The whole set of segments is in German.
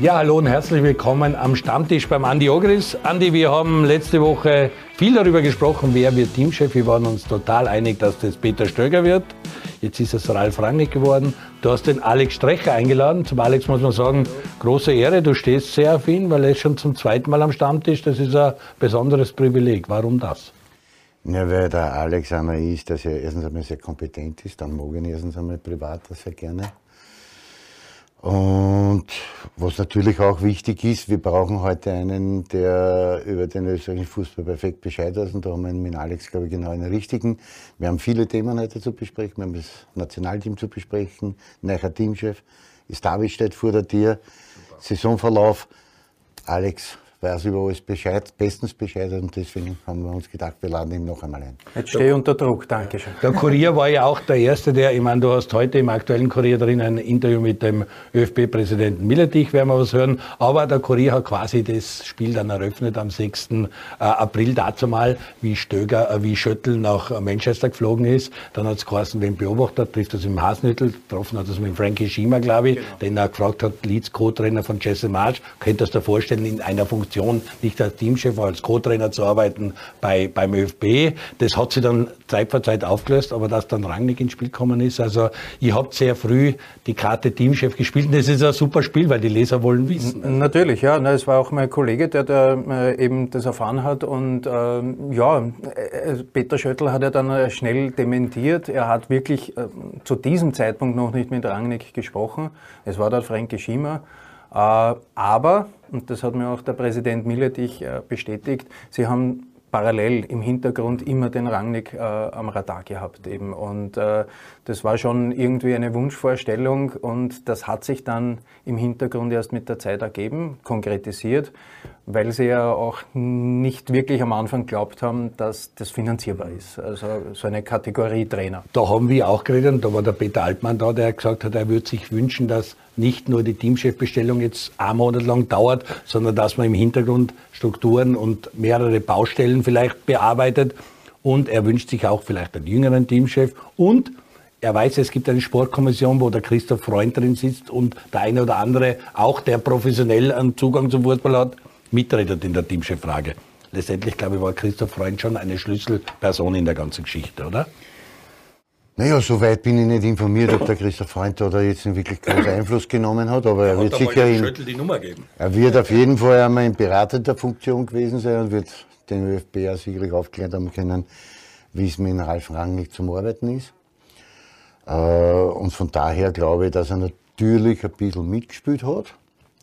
Ja, hallo und herzlich willkommen am Stammtisch beim Andi Ogris. Andi, wir haben letzte Woche viel darüber gesprochen, wer wird Teamchef. Wir waren uns total einig, dass das Peter Stöger wird. Jetzt ist es Ralf Rangnick geworden. Du hast den Alex Strecher eingeladen. Zum Alex muss man sagen, große Ehre. Du stehst sehr auf ihn, weil er ist schon zum zweiten Mal am Stammtisch. Das ist ein besonderes Privileg. Warum das? Ja, weil der Alex einer ist, dass er erstens einmal sehr kompetent ist, dann mag ich ihn erstens einmal privat sehr gerne. Und was natürlich auch wichtig ist, wir brauchen heute einen, der über den österreichischen Fußball perfekt Bescheid weiß. Und da haben wir mit Alex, glaube ich, genau einen richtigen. Wir haben viele Themen heute zu besprechen. Wir haben das Nationalteam zu besprechen, neuer Teamchef. Ist David steht vor der Tür. Saisonverlauf. Alex, weiß über alles Bescheid, bestens Bescheid und deswegen haben wir uns gedacht, wir laden ihn noch einmal ein. Jetzt stehe ich unter Druck, danke schön. Der Kurier war ja auch der Erste, der, ich meine, du hast heute im aktuellen Kurier drin ein Interview mit dem ÖFB-Präsidenten Milletich, werden wir was hören, aber der Kurier hat quasi das Spiel dann eröffnet am 6. Äh, April, dazu mal, wie Stöger, äh, wie Schöttl nach Manchester geflogen ist, dann hat es geheißen, wen beobachtet, trifft das im Hasnüttel, getroffen hat das mit Frankie Schima, glaube ich, genau. den er gefragt hat, Leeds Co-Trainer von Jesse March, könnt ihr dir vorstellen, in einer Funktion Funktion, nicht als Teamchef, als Co-Trainer zu arbeiten bei, beim ÖFB. Das hat sich dann Zeit für Zeit aufgelöst, aber dass dann Rangnick ins Spiel gekommen ist. Also ich habe sehr früh die Karte Teamchef gespielt und das ist ein super Spiel, weil die Leser wollen wissen. Natürlich, ja. Es war auch mein Kollege, der da äh, eben das erfahren hat und äh, ja, äh, Peter Schöttl hat ja dann schnell dementiert. Er hat wirklich zu diesem Zeitpunkt noch nicht mit Rangnick gesprochen. Es war der Franke Schiemer. Aber und das hat mir auch der Präsident Milletich äh, bestätigt, sie haben parallel im Hintergrund immer den Rangnick äh, am Radar gehabt eben. Und äh, das war schon irgendwie eine Wunschvorstellung und das hat sich dann im Hintergrund erst mit der Zeit ergeben, konkretisiert weil sie ja auch nicht wirklich am Anfang glaubt haben, dass das finanzierbar ist. Also so eine Kategorie Trainer. Da haben wir auch geredet und da war der Peter Altmann da, der gesagt hat, er würde sich wünschen, dass nicht nur die Teamchefbestellung jetzt ein Monat lang dauert, sondern dass man im Hintergrund Strukturen und mehrere Baustellen vielleicht bearbeitet. Und er wünscht sich auch vielleicht einen jüngeren Teamchef und er weiß, es gibt eine Sportkommission, wo der Christoph Freund drin sitzt und der eine oder andere, auch der professionell einen Zugang zum Fußball hat, mitredet in der Teamchef-Frage. Letztendlich, glaube ich, war Christoph Freund schon eine Schlüsselperson in der ganzen Geschichte, oder? Naja, soweit bin ich nicht informiert, ob der Christoph Freund da jetzt wirklich großen Einfluss genommen hat, aber er, er wird sicher in, die Nummer geben. Er wird auf jeden Fall einmal in beratender Funktion gewesen sein und wird den ÖFB ja sicherlich aufklären haben können, wie es mit Ralf Rangnick zum Arbeiten ist. Äh, und von daher glaube ich, dass er natürlich ein bisschen mitgespielt hat.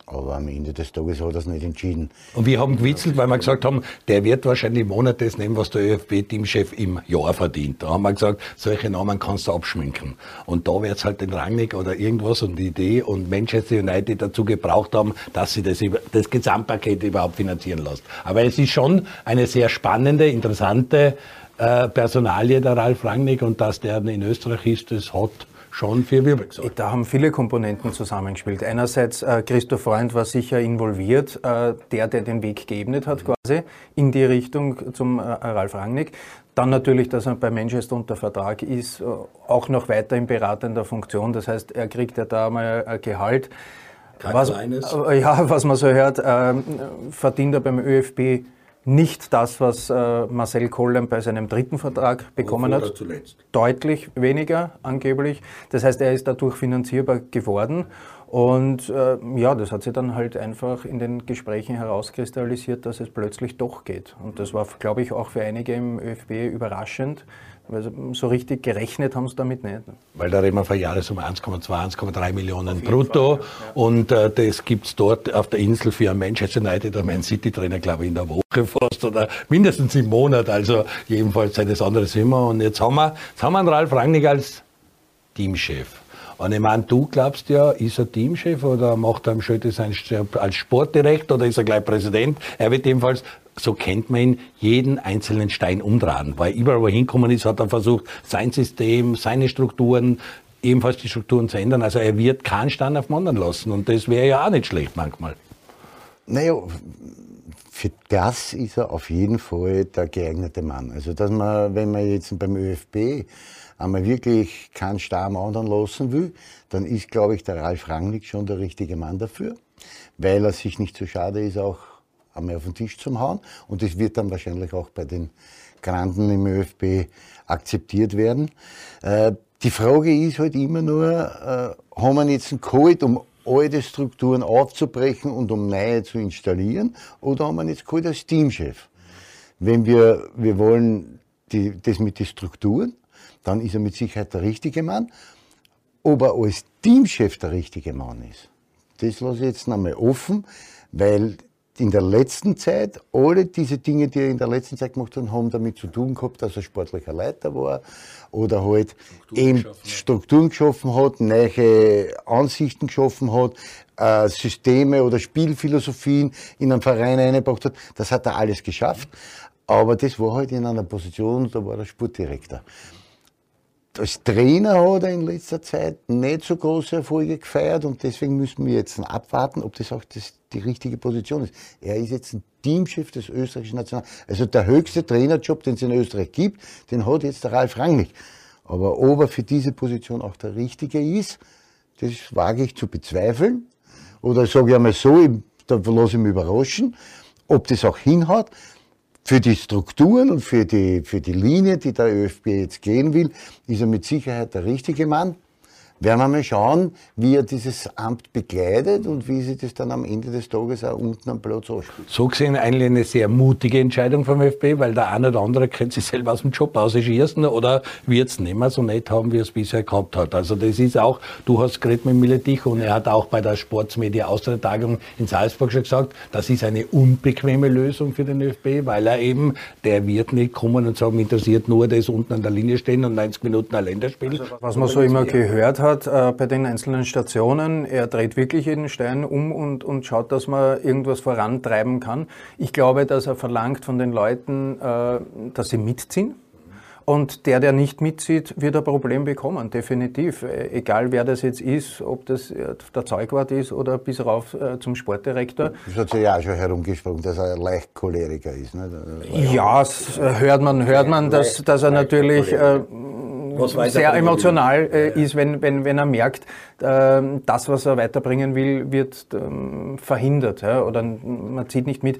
Aber am Ende des Tages hat er es nicht entschieden. Und wir haben gewitzelt, weil wir gesagt haben, der wird wahrscheinlich im Monat das nehmen, was der ÖFB-Teamchef im Jahr verdient. Da haben wir gesagt, solche Namen kannst du abschminken. Und da wird es halt den Rangnick oder irgendwas und die Idee und Manchester United dazu gebraucht haben, dass sie das, das Gesamtpaket überhaupt finanzieren lässt. Aber es ist schon eine sehr spannende, interessante äh, Personalie, der Ralf Rangnick, und dass der in Österreich ist, das hat schon für Wirbel gesorgt. Da haben viele Komponenten zusammengespielt. Einerseits äh, Christoph Freund war sicher involviert, äh, der, der den Weg geebnet hat quasi in die Richtung zum äh, Ralf Rangnick. Dann natürlich, dass er bei Manchester unter Vertrag ist, äh, auch noch weiter in beratender Funktion. Das heißt, er kriegt ja da mal ein Gehalt. Kein was, kleines. Äh, ja, was man so hört, ähm, verdient er beim ÖFB nicht das, was äh, Marcel Kollem bei seinem dritten Vertrag bekommen hat. Deutlich weniger angeblich. Das heißt, er ist dadurch finanzierbar geworden. Und äh, ja, das hat sich dann halt einfach in den Gesprächen herauskristallisiert, dass es plötzlich doch geht. Und das war, glaube ich, auch für einige im ÖFB überraschend, weil so richtig gerechnet haben sie damit nicht. Weil da reden wir von Jahressumme 1,2, 1,3 Millionen brutto. Fall, ja. Und äh, das es dort auf der Insel für einen Manchester United oder Man City Trainer, glaube ich, in der Woche fast oder mindestens im Monat. Also jedenfalls sei das anderes immer. Und jetzt haben wir, jetzt haben wir einen Ralf Rangnick als Teamchef. Und ich meine, du glaubst ja, ist er Teamchef oder macht er am Schöte sein als Sportdirektor oder ist er gleich Präsident? Er wird ebenfalls, so kennt man ihn, jeden einzelnen Stein umdrehen. Weil überall, wo er hinkommen ist, hat er versucht, sein System, seine Strukturen, ebenfalls die Strukturen zu ändern. Also er wird keinen Stein auf dem anderen lassen. Und das wäre ja auch nicht schlecht manchmal. Naja, für das ist er auf jeden Fall der geeignete Mann. Also, dass man, wenn man jetzt beim ÖFB einmal wirklich keinen Star am anderen lassen will, dann ist, glaube ich, der Ralf Rangnick schon der richtige Mann dafür. weil er sich nicht so schade ist, auch einmal auf den Tisch zu hauen. Und das wird dann wahrscheinlich auch bei den Granden im ÖFB akzeptiert werden. Äh, die Frage ist halt immer nur, äh, haben wir jetzt einen geholt, um alte Strukturen aufzubrechen und um neue zu installieren, oder haben wir jetzt geholt als Teamchef? Wenn wir, wir wollen die, das mit den Strukturen, dann ist er mit Sicherheit der richtige Mann. Ob er als Teamchef der richtige Mann ist, das lasse ich jetzt nochmal offen, weil in der letzten Zeit, alle diese Dinge, die er in der letzten Zeit gemacht hat, haben damit zu tun gehabt, dass er sportlicher Leiter war oder halt Strukturen eben geschaffen Strukturen geschaffen hat, neue Ansichten geschaffen hat, äh, Systeme oder Spielphilosophien in einen Verein eingebracht hat. Das hat er alles geschafft. Aber das war halt in einer Position, da war er Sportdirektor als Trainer hat er in letzter Zeit nicht so große Erfolge gefeiert und deswegen müssen wir jetzt abwarten, ob das auch das, die richtige Position ist. Er ist jetzt ein Teamchef des österreichischen National. Also der höchste Trainerjob, den es in Österreich gibt, den hat jetzt der Ralf Rangnick. Aber ob er für diese Position auch der richtige ist, das wage ich zu bezweifeln. Oder sage ich einmal so, da lasse ich mich überraschen, ob das auch hinhaut für die Strukturen und für die, für die Linie, die der ÖFB jetzt gehen will, ist er mit Sicherheit der richtige Mann werden wir mal schauen, wie er dieses Amt begleitet und wie sich das dann am Ende des Tages auch unten am Platz ausspielt. So gesehen eigentlich eine sehr mutige Entscheidung vom FB, weil der eine oder andere könnte sich selber aus dem Job ausschießen oder wird es nicht mehr so nett haben, wie er es bisher gehabt hat. Also das ist auch, du hast geredet mit Miletich und er hat auch bei der Sportsmedia Austria-Tagung in Salzburg schon gesagt, das ist eine unbequeme Lösung für den ÖFB, weil er eben, der wird nicht kommen und sagen, interessiert nur das unten an der Linie stehen und 90 Minuten ein Länderspiel. Also, was man so immer gehört hat, hat äh, bei den einzelnen Stationen. Er dreht wirklich jeden Stein um und, und schaut, dass man irgendwas vorantreiben kann. Ich glaube, dass er verlangt von den Leuten, äh, dass sie mitziehen. Und der, der nicht mitzieht, wird ein Problem bekommen, definitiv. Äh, egal wer das jetzt ist, ob das äh, der Zeugwart ist oder bis rauf äh, zum Sportdirektor. Das hat sich ja auch schon herumgesprochen, dass er leicht Choleriker ist. Ne? Ja, hört man, hört man, dass, dass er natürlich äh, sehr emotional äh, ist, wenn, wenn, wenn er merkt, äh, das, was er weiterbringen will, wird ähm, verhindert ja, oder man zieht nicht mit.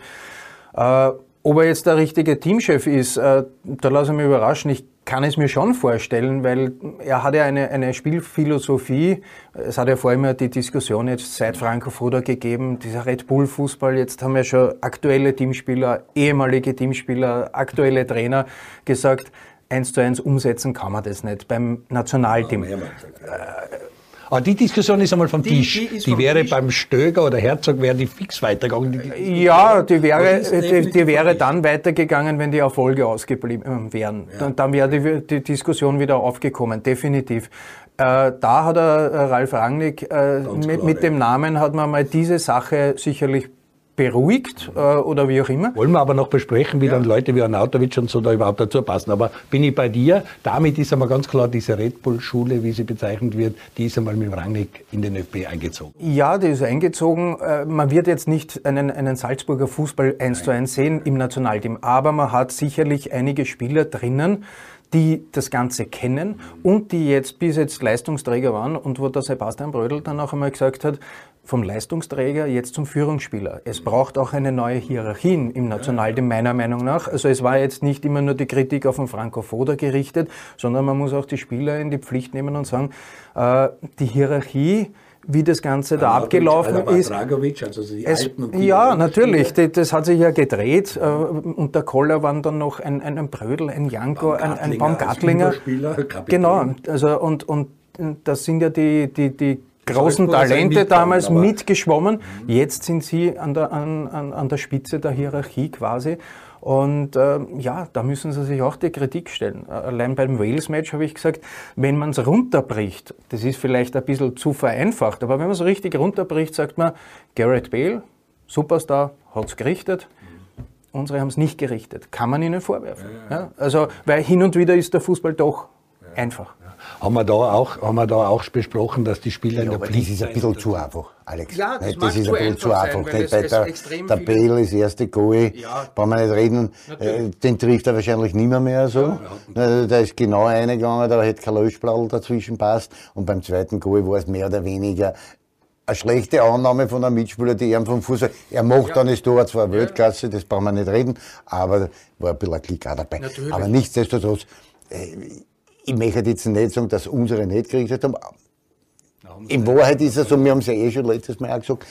Ob er jetzt der richtige Teamchef ist, äh, da lasse ich mich überraschen. Ich kann es mir schon vorstellen, weil er hat ja eine, eine Spielphilosophie. Es hat ja vor allem die Diskussion jetzt seit Franco Foda gegeben, dieser Red Bull Fußball. Jetzt haben wir schon aktuelle Teamspieler, ehemalige Teamspieler, aktuelle Trainer gesagt, eins zu eins umsetzen kann man das nicht beim Nationalteam. Ja, aber die Diskussion ist einmal vom die, Tisch. Die, die wäre Tisch. beim Stöger oder Herzog wäre die fix weitergegangen. Die ja, die wäre, die, die wäre dann weitergegangen, wenn die Erfolge ausgeblieben wären. Ja. Dann, dann wäre die, Diskussion wieder aufgekommen, definitiv. Äh, da hat er äh, Ralf Rangnick, äh, mit, mit, dem Namen hat man mal diese Sache sicherlich beruhigt äh, oder wie auch immer. Wollen wir aber noch besprechen, wie ja. dann Leute wie Arnautovic und so da überhaupt dazu passen. Aber bin ich bei dir, damit ist einmal ganz klar diese Red Bull-Schule, wie sie bezeichnet wird, die ist einmal mit Rangnick in den ÖFB eingezogen. Ja, die ist eingezogen. Äh, man wird jetzt nicht einen, einen Salzburger Fußball eins zu eins sehen im Nationalteam, aber man hat sicherlich einige Spieler drinnen, die das Ganze kennen und die jetzt bis jetzt Leistungsträger waren und wo der Sebastian Brödel dann auch einmal gesagt hat, vom Leistungsträger jetzt zum Führungsspieler. Es braucht auch eine neue Hierarchie im Nationalteam, meiner Meinung nach. Also es war jetzt nicht immer nur die Kritik auf den Franco Foda gerichtet, sondern man muss auch die Spieler in die Pflicht nehmen und sagen, äh, die Hierarchie, wie das Ganze da abgelaufen ist. Dragovic, also die es, Alten und ja, natürlich. Das, das hat sich ja gedreht. Äh, unter Koller waren dann noch ein, ein, ein Brödel, ein Janko, ein, ein Baumgartlinger. Genau. Also und, und das sind ja die, die, die großen Talente damals mitgeschwommen. Mhm. Jetzt sind sie an der, an, an, an der Spitze der Hierarchie quasi. Und äh, ja, da müssen sie sich auch die Kritik stellen. Allein beim Wales-Match habe ich gesagt, wenn man es runterbricht, das ist vielleicht ein bisschen zu vereinfacht, aber wenn man es richtig runterbricht, sagt man, Garrett Bale, Superstar, hat es gerichtet. Unsere haben es nicht gerichtet. Kann man ihnen vorwerfen. Ja, ja. Ja, also, weil hin und wieder ist der Fußball doch einfach. Haben wir da auch, haben wir da auch besprochen, dass die Spieler ja, in der aber Pflicht Das ist ein bisschen zu einfach, Alex. Ja, das, das ist ein bisschen zu einfach. Sein, bei der, der Bale ist erste Goal, ja, brauchen wir nicht reden. Äh, den trifft er wahrscheinlich nicht mehr, so. Ja, da ist genau eingegangen, da hätte kein Löschblatt dazwischen passt. Und beim zweiten Goal war es mehr oder weniger eine schlechte Annahme von einem Mitspieler, die ihm vom Fußball. Er macht ja. dann das Tor zwar Weltklasse, das brauchen wir nicht reden, aber war ein bisschen ein Klick auch dabei. Natürlich. Aber nichtsdestotrotz, äh, ich möchte jetzt nicht sagen, dass unsere nicht gekriegt haben. In Wahrheit ist es so, wir haben es ja eh schon letztes Mal auch gesagt,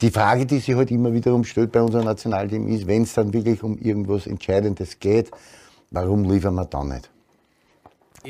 die Frage, die sich halt immer wiederum stellt bei unserem Nationalteam ist, wenn es dann wirklich um irgendwas Entscheidendes geht, warum liefern wir dann nicht?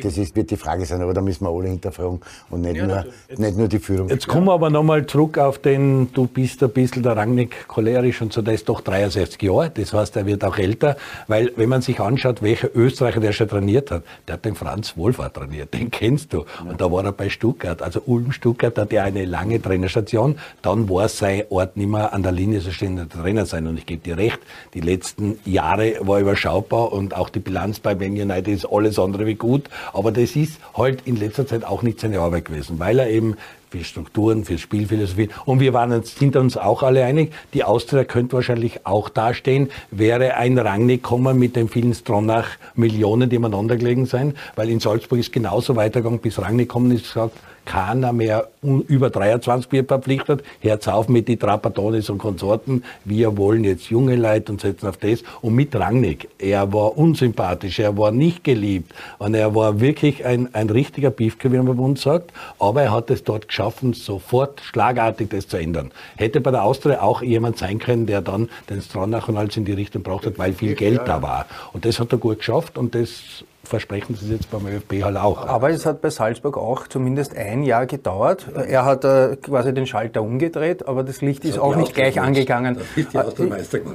Das ist, wird die Frage sein, aber da müssen wir alle hinterfragen und nicht, ja, nur, nicht nur die Führung. Jetzt kommen wir aber nochmal zurück auf den, du bist ein bisschen der Rangnick cholerisch und so, der ist doch 63 Jahre, das heißt, er wird auch älter, weil wenn man sich anschaut, welcher Österreicher der schon trainiert hat, der hat den Franz Wohlfahrt trainiert, den kennst du. Und da war er bei Stuttgart, also Ulm Stuttgart hat ja eine lange Trainerstation, dann war sein Ort nicht mehr an der Linie so stehender Trainer sein. Und ich gebe dir recht, die letzten Jahre war überschaubar und auch die Bilanz bei Man United ist alles andere wie gut, aber das ist halt in letzter Zeit auch nicht seine Arbeit gewesen, weil er eben für Strukturen, für Spielphilosophie. Und wir waren uns, sind uns auch alle einig, die Austria könnte wahrscheinlich auch dastehen, wäre ein Rangnick gekommen mit den vielen Stronach-Millionen, die miteinander gelegen sein, weil in Salzburg ist genauso weitergegangen, bis Rangnick gekommen ist, gesagt, keiner mehr über 23 wird verpflichtet. Herz auf mit die Trapatonis und Konsorten. Wir wollen jetzt junge Leute und setzen auf das. Und mit Rangnick, er war unsympathisch, er war nicht geliebt und er war wirklich ein, ein richtiger Beefke, wie man bei uns sagt. Aber er hat es dort geschaffen, sofort schlagartig das zu ändern. Hätte bei der Austria auch jemand sein können, der dann den Stronach und alles in die Richtung braucht hat, weil viel Geld da war. Und das hat er gut geschafft und das versprechen Sie es jetzt beim ÖFB halt auch. Aber es hat bei Salzburg auch zumindest ein Jahr gedauert. Er hat äh, quasi den Schalter umgedreht, aber das Licht ist auch nicht gleich angegangen.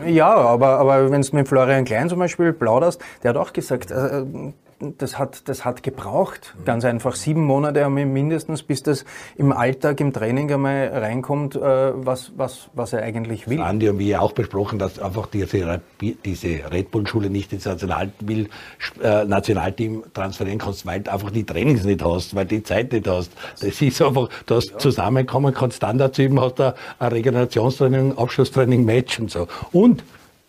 Ja, aber, aber wenn du mit Florian Klein zum Beispiel plauderst, der hat auch gesagt, äh, das hat, das hat gebraucht. Ganz einfach sieben Monate mindestens, bis das im Alltag, im Training einmal reinkommt, äh, was, was, was er eigentlich will. Andi und wir auch besprochen, dass einfach diese, diese Red Bull-Schule nicht ins Nationalteam, äh, Nationalteam transferieren kannst, weil du einfach die Trainings nicht hast, weil du die Zeit nicht hast. Das ist einfach, du hast ja. zusammenkommen, kannst Standards üben, hast da ein Regenerationstraining, Abschlusstraining, Match und so. Und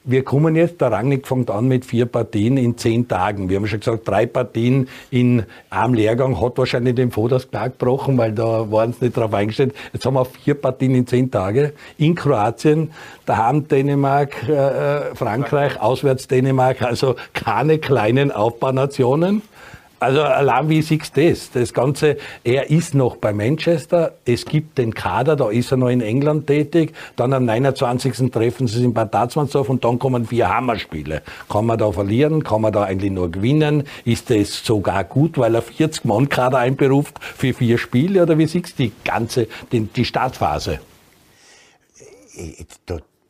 wir kommen jetzt, der Rangnick fängt an mit vier Partien in zehn Tagen. Wir haben schon gesagt, drei Partien in einem Lehrgang hat wahrscheinlich den Fodas knack gebrochen, weil da waren sie nicht drauf eingestellt. Jetzt haben wir vier Partien in zehn Tage in Kroatien, daheim Dänemark, äh, äh Frankreich, auswärts Dänemark, also keine kleinen Aufbaunationen. Also allein wie siehst du das? Das Ganze, er ist noch bei Manchester, es gibt den Kader, da ist er noch in England tätig, dann am 29. treffen sie sich in Bad Tatzmannsdorf und dann kommen vier Hammerspiele. Kann man da verlieren? Kann man da eigentlich nur gewinnen? Ist das sogar gut, weil er 40 Mann Kader einberuft für vier Spiele oder wie siehst du die ganze, die, die Startphase? Äh,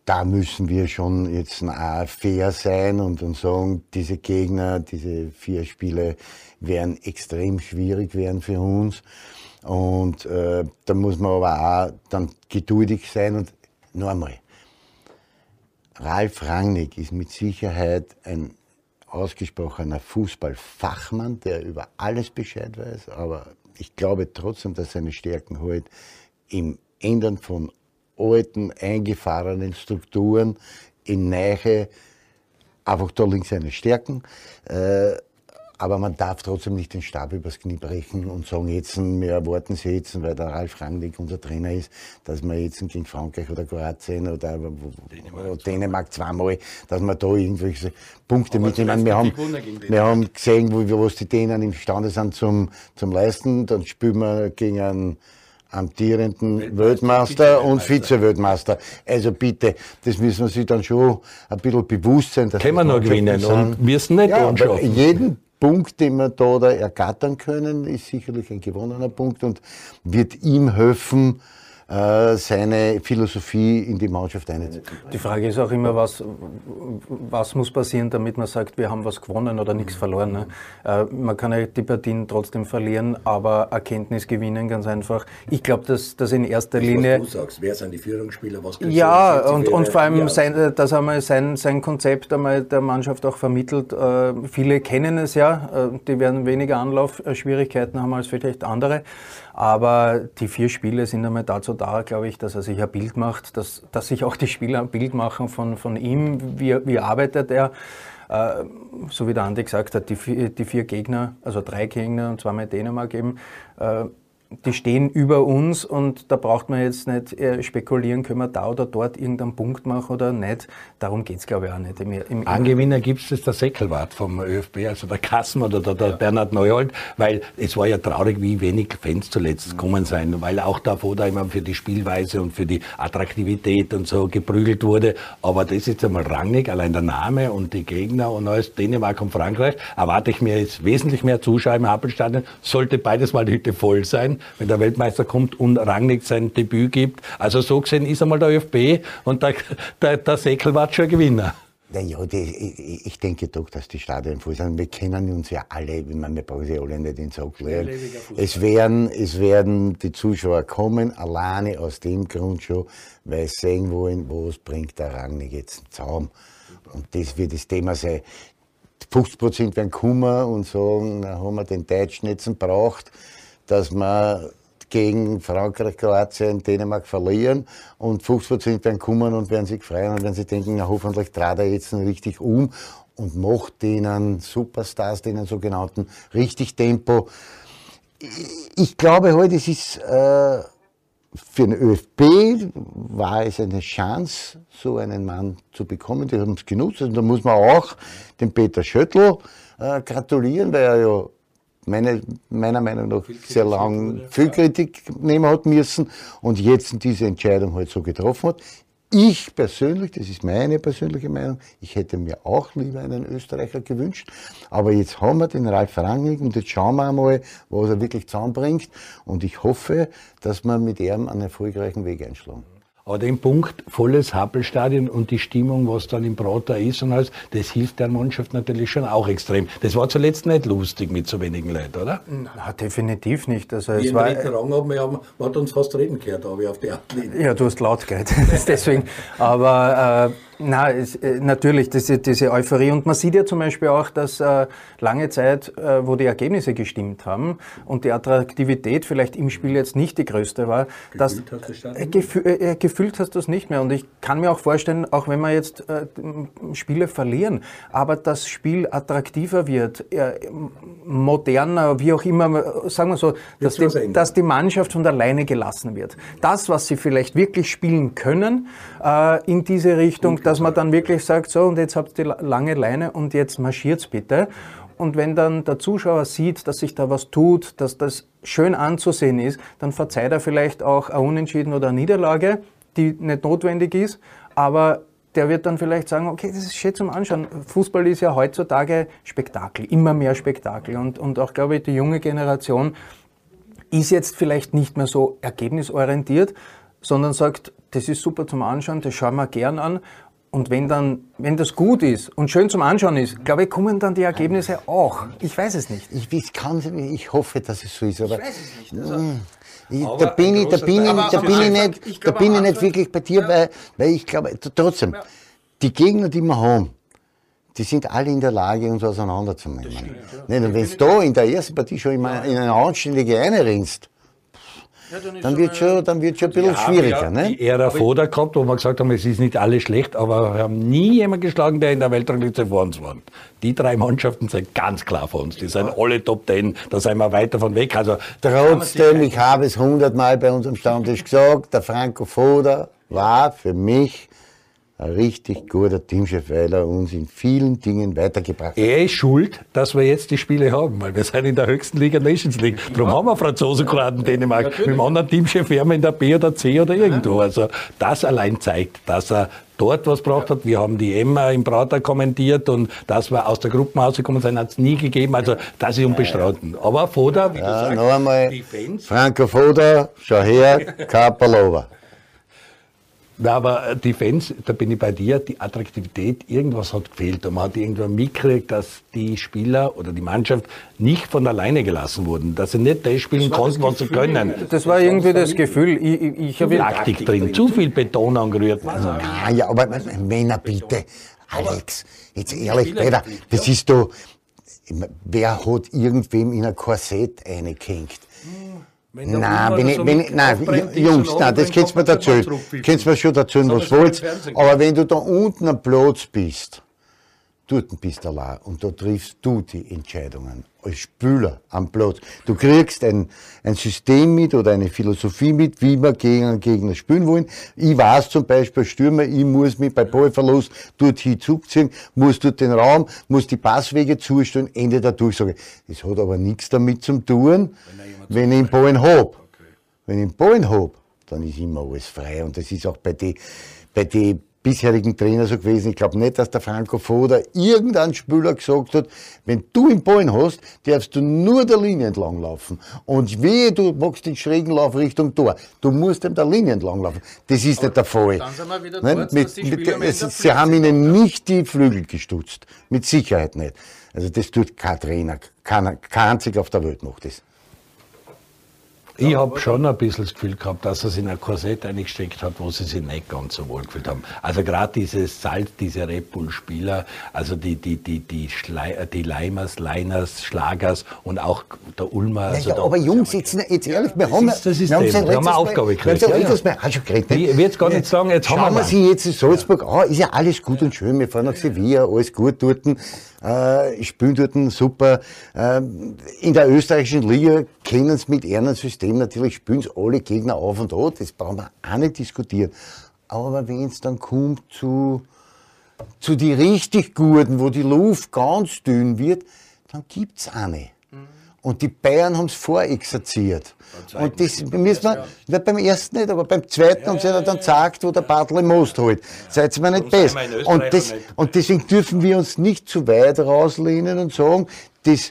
da müssen wir schon jetzt fair sein und, und sagen, diese Gegner, diese vier Spiele werden extrem schwierig werden für uns. Und äh, da muss man aber auch dann geduldig sein. Und noch einmal, Ralf Rangnick ist mit Sicherheit ein ausgesprochener Fußballfachmann, der über alles Bescheid weiß. Aber ich glaube trotzdem, dass seine Stärken halt im Ändern von alten, eingefahrenen Strukturen in Neiche, einfach da liegen seine Stärken. Äh, aber man darf trotzdem nicht den Stab übers Knie brechen und sagen, jetzt, wir erwarten sie jetzt, weil der Ralf Rangnick unser Trainer ist, dass wir jetzt gegen Frankreich oder Kroatien oder Dänemark, Dänemark zweimal, dass wir da irgendwelche Punkte aber mitnehmen. Wir haben, wir haben gesehen, wo, was die Dänen imstande sind zum, zum Leisten. Dann spielen wir gegen einen amtierenden Weltmeister und Vize-Weltmeister. Also bitte, das müssen wir sich dann schon ein bisschen bewusst sein. Dass Können wir noch gewinnen und müssen nicht ja, jeden Punkt, den wir da, da ergattern können, ist sicherlich ein gewonnener Punkt und wird ihm helfen, seine Philosophie in die Mannschaft einzuziehen. Die Frage ist auch immer, was, was muss passieren, damit man sagt, wir haben was gewonnen oder nichts verloren. Ne? Äh, man kann ja die Partien trotzdem verlieren, aber Erkenntnis gewinnen ganz einfach. Ich glaube, dass, dass in erster das, Linie... Was du sagst, wer sind die Führungsspieler, was Ja, und, und vor allem, sein, dass einmal sein, sein Konzept einmal der Mannschaft auch vermittelt. Äh, viele kennen es ja, die werden weniger Anlaufschwierigkeiten haben als vielleicht andere. Aber die vier Spiele sind einmal dazu da, glaube ich, dass er sich ein Bild macht, dass, dass sich auch die Spieler ein Bild machen von, von ihm, wie, wie arbeitet er. Äh, so wie der Andi gesagt hat, die vier, die vier Gegner, also drei Gegner und zweimal Dänemark eben, äh, die stehen über uns und da braucht man jetzt nicht äh, spekulieren, können wir da oder dort irgendeinen Punkt machen oder nicht. Darum geht es, glaube ich, auch nicht. Im, im Angewinner gibt es der Säckelwart vom ÖFB, also der Kassen oder der, der ja. Bernhard Neuhold, weil es war ja traurig, wie wenig Fans zuletzt mhm. kommen sein, weil auch davor da immer für die Spielweise und für die Attraktivität und so geprügelt wurde. Aber das ist einmal rangig, allein der Name und die Gegner und alles Dänemark und Frankreich, erwarte ich mir jetzt wesentlich mehr Zuschauer im Happelstadion. Sollte beides mal die Hütte voll sein, wenn der Weltmeister kommt und Rangnick sein Debüt gibt. Also so gesehen ist einmal der ÖFB und der, der, der Säckel war schon Gewinner. Naja, die, ich, ich, denke doch, dass die Stadien voll sind. Wir kennen uns ja alle, ich meine, wir brauchen sie alle nicht in den Sack Es werden, es werden die Zuschauer kommen, alleine aus dem Grund schon, weil sie sehen wollen, was bringt der Rangnick jetzt Zaum. Und das wird das Thema sein. 50 Prozent werden kommen und sagen, na, haben wir den Deutschen jetzt braucht, dass wir gegen Frankreich, Kroatien, Dänemark verlieren und 50 Prozent werden kommen und werden sich freuen und werden sich denken, na, hoffentlich trat er jetzt richtig um und macht denen Superstars, denen sogenannten, richtig Tempo. Ich glaube heute, halt, es ist äh, für den ÖFB war es eine Chance, so einen Mann zu bekommen. Die haben es genutzt. Und da muss man auch dem Peter Schöttl äh, gratulieren, weil er ja meine, meiner Meinung nach sehr lang viel Kritik nehmen hat müssen und jetzt diese Entscheidung halt so getroffen hat. Ich persönlich, das ist meine persönliche Meinung, ich hätte mir auch lieber einen Österreicher gewünscht. Aber jetzt haben wir den Ralf Rangnick und jetzt schauen wir einmal, was er wirklich zusammenbringt. Und ich hoffe, dass wir mit ihm einen erfolgreichen Weg einschlagen. Aber den Punkt, volles Happelstadion und die Stimmung, was dann im Prater ist und alles, das hilft der Mannschaft natürlich schon auch extrem. Das war zuletzt nicht lustig mit so wenigen Leuten, oder? Na, definitiv nicht. Also Wie es war, Restaurant haben, wir haben, man hat uns fast reden gehört, aber auf die Art Ja, du hast laut gehört, deswegen. Aber äh, na, es, äh, natürlich, diese, diese Euphorie. Und man sieht ja zum Beispiel auch, dass äh, lange Zeit, äh, wo die Ergebnisse gestimmt haben und die Attraktivität vielleicht im Spiel jetzt nicht die größte war, gefühlt dass hast äh, gefü äh, gefühlt hast du es nicht mehr. Und ich kann mir auch vorstellen, auch wenn wir jetzt äh, Spiele verlieren, aber das Spiel attraktiver wird, moderner, wie auch immer, sagen wir so, dass die, dass die, Mannschaft von alleine gelassen wird. Das, was sie vielleicht wirklich spielen können, in diese Richtung, dass man dann wirklich sagt, so und jetzt habt ihr lange Leine und jetzt marschiert's bitte. Und wenn dann der Zuschauer sieht, dass sich da was tut, dass das schön anzusehen ist, dann verzeiht er vielleicht auch eine Unentschieden oder eine Niederlage, die nicht notwendig ist, aber der wird dann vielleicht sagen, okay, das ist schön zum Anschauen. Fußball ist ja heutzutage Spektakel, immer mehr Spektakel. Und, und auch, glaube ich, die junge Generation ist jetzt vielleicht nicht mehr so ergebnisorientiert, sondern sagt, das ist super zum Anschauen, das schauen wir gern an und wenn dann, wenn das gut ist und schön zum Anschauen ist, glaube ich, kommen dann die Ergebnisse auch. Ich weiß es nicht. Ich, ich, kann, ich hoffe, dass es so ist. Aber, ich weiß es nicht. Also, hm. ich, da bin ich, da bin ich, da bin ich nicht, ich da bin ich nicht wirklich bei dir, ja. weil, weil ich glaube, trotzdem, ja. die Gegner, die wir haben, die sind alle in der Lage, uns auseinanderzunehmen. Stimmt, ja. Und wenn du da in der ersten Partie schon in eine anständige reinrennst, dann, wird schon, dann wird schon ein bisschen schwieriger. Ne? Die Ära Foda gehabt, wo wir gesagt haben, es ist nicht alles schlecht, aber wir haben nie jemanden geschlagen, der in der Weltrangliste vor uns war. Die drei Mannschaften sind ganz klar vor uns. Die sind alle Top Ten. Da sind wir weit davon weg. Also, Trotzdem, ich habe es hundertmal bei unserem Stammtisch gesagt, der Franco Foda war für mich ein richtig guter Teamchef, weil er uns in vielen Dingen weitergebracht hat. Er ist schuld, dass wir jetzt die Spiele haben, weil wir sind in der höchsten Liga Nations League. Darum ja. haben wir Franzosen, Kroaten, Dänemark. Natürlich. Mit dem anderen Teamchef wären wir in der B oder C oder irgendwo. Also das allein zeigt, dass er dort was braucht hat. Wir haben die Emma im Prater kommentiert und dass wir aus der Gruppe rausgekommen sind, hat es nie gegeben. Also das ist unbestritten. Aber Foda, wie ja, du sagst, noch einmal, die Fans. Franco Foda, schau her, Kapalova. Na, aber äh, die Fans, da bin ich bei dir, die Attraktivität, irgendwas hat gefehlt. Und man hat irgendwann mitgekriegt, dass die Spieler oder die Mannschaft nicht von alleine gelassen wurden, dass sie nicht das spielen das konnten, was sie können. Das war irgendwie das Gefühl. Ich, ich, ich habe Taktik drin, zu viel Beton angerührt. Ja, ja, aber Männer, bitte. Alex, jetzt ehrlich, Peter, das ist doch, wer hat irgendwem in ein Korsett eingehängt? Nein, bin ich, bin ich, nein, Jungs, nein, das kannst du mir. Kannst du mir schon erzählen, was du willst. Aber wenn du da unten am Platz bist, dort bist allein und da triffst du die Entscheidungen als Spieler am Platz. Du kriegst ein, ein System mit oder eine Philosophie mit, wie wir gegen einen Gegner spielen wollen. Ich weiß zum Beispiel, Stürmer, ich muss mich bei Ballverlust dorthin zurückziehen, muss dort den Raum, muss die Passwege zustellen, Ende der Durchsage. Das hat aber nichts damit zu tun, wenn, wenn ich den Ball habe. Okay. Wenn ich den Ball habe, dann ist immer alles frei. Und das ist auch bei den bei die bisherigen Trainer so gewesen. Ich glaube nicht, dass der Franco Foda irgendein Spieler gesagt hat, wenn du im Ballen hast, darfst du nur der Linie entlang laufen. Und wehe, du machst den schrägen Lauf Richtung Tor. Du musst ihm der Linie entlang laufen. Das ist Aber nicht der Fall. Dann sind wir wieder dort, mit, mit, mit, sie haben ihnen nicht die Flügel gestutzt. Mit Sicherheit nicht. Also das tut kein Trainer. Kein, kein einziger auf der Welt macht das. Ich habe schon ein bisschen das Gefühl gehabt, dass er sich in ein Korsett eingesteckt hat, wo sie sich nicht ganz so wohl gefühlt haben. Also gerade dieses Salz, diese Red Bull-Spieler, also die, die, die, die, Schlei die Leimers, Leiners, Schlagers und auch der Ulmer. Also ja, der, aber Jungs, jetzt, jetzt ehrlich, wir haben, ist, das ist wir haben, wir haben eine Aufgabe gekriegt. Wir haben ja, ja. Hast du geredet, ich will jetzt gar nicht sagen, jetzt Schauen haben wir sie jetzt in Salzburg an, ist ja alles gut und schön, wir fahren nach Sevilla, alles gut dort äh, spielen dort super. Äh, in der österreichischen Liga kennen sie mit ihrem System natürlich, spielen sie alle Gegner auf und ab, das brauchen wir auch nicht diskutieren. Aber wenn es dann kommt zu, zu die richtig Guten, wo die Luft ganz dünn wird, dann gibt's eine. Und die Bayern haben es vorexerziert. Und das müssen wir, ja. beim ersten nicht, aber beim zweiten ja, haben sie ja, dann gesagt, wo der Bartel im Most holt. Seid ihr mir nicht besser. Und, das, und deswegen dürfen wir uns nicht zu weit rauslehnen und sagen, das,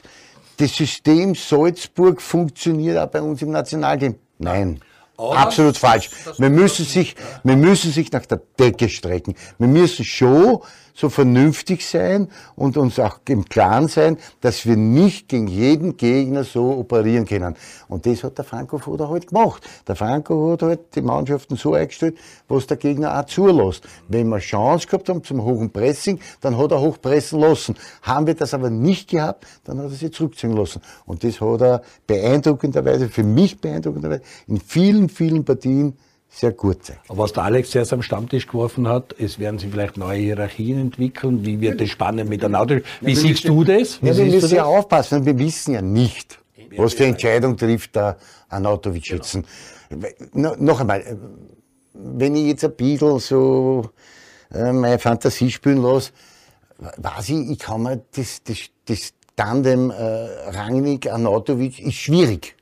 das System Salzburg funktioniert auch bei uns im Nationalteam. Nein. Aber Absolut falsch. Wir müssen, sich, wir müssen sich nach der Decke strecken. Wir müssen schon so vernünftig sein und uns auch im Klaren sein, dass wir nicht gegen jeden Gegner so operieren können. Und das hat der Franco Foda halt gemacht. Der Franco hat halt die Mannschaften so eingestellt, was der Gegner auch zulässt. Wenn wir Chance gehabt haben zum hohen Pressing, dann hat er hochpressen lassen. Haben wir das aber nicht gehabt, dann hat er sich zurückziehen lassen. Und das hat er beeindruckenderweise, für mich beeindruckenderweise, in vielen, vielen Partien sehr gut sein. Aber was der Alex zuerst am Stammtisch geworfen hat, es werden sich vielleicht neue Hierarchien entwickeln. Wie wird das spannend miteinander? Wie ja, siehst du das? Ja, wir müssen ja aufpassen. Wir wissen ja nicht, was für Entscheidung trifft der Anatovic genau. jetzt. No, noch einmal, wenn ich jetzt ein bisschen so äh, meine Fantasie spielen lasse, weiß ich, ich kann mir das, das, das Tandem äh, Rangnick-Anatovic ist schwierig.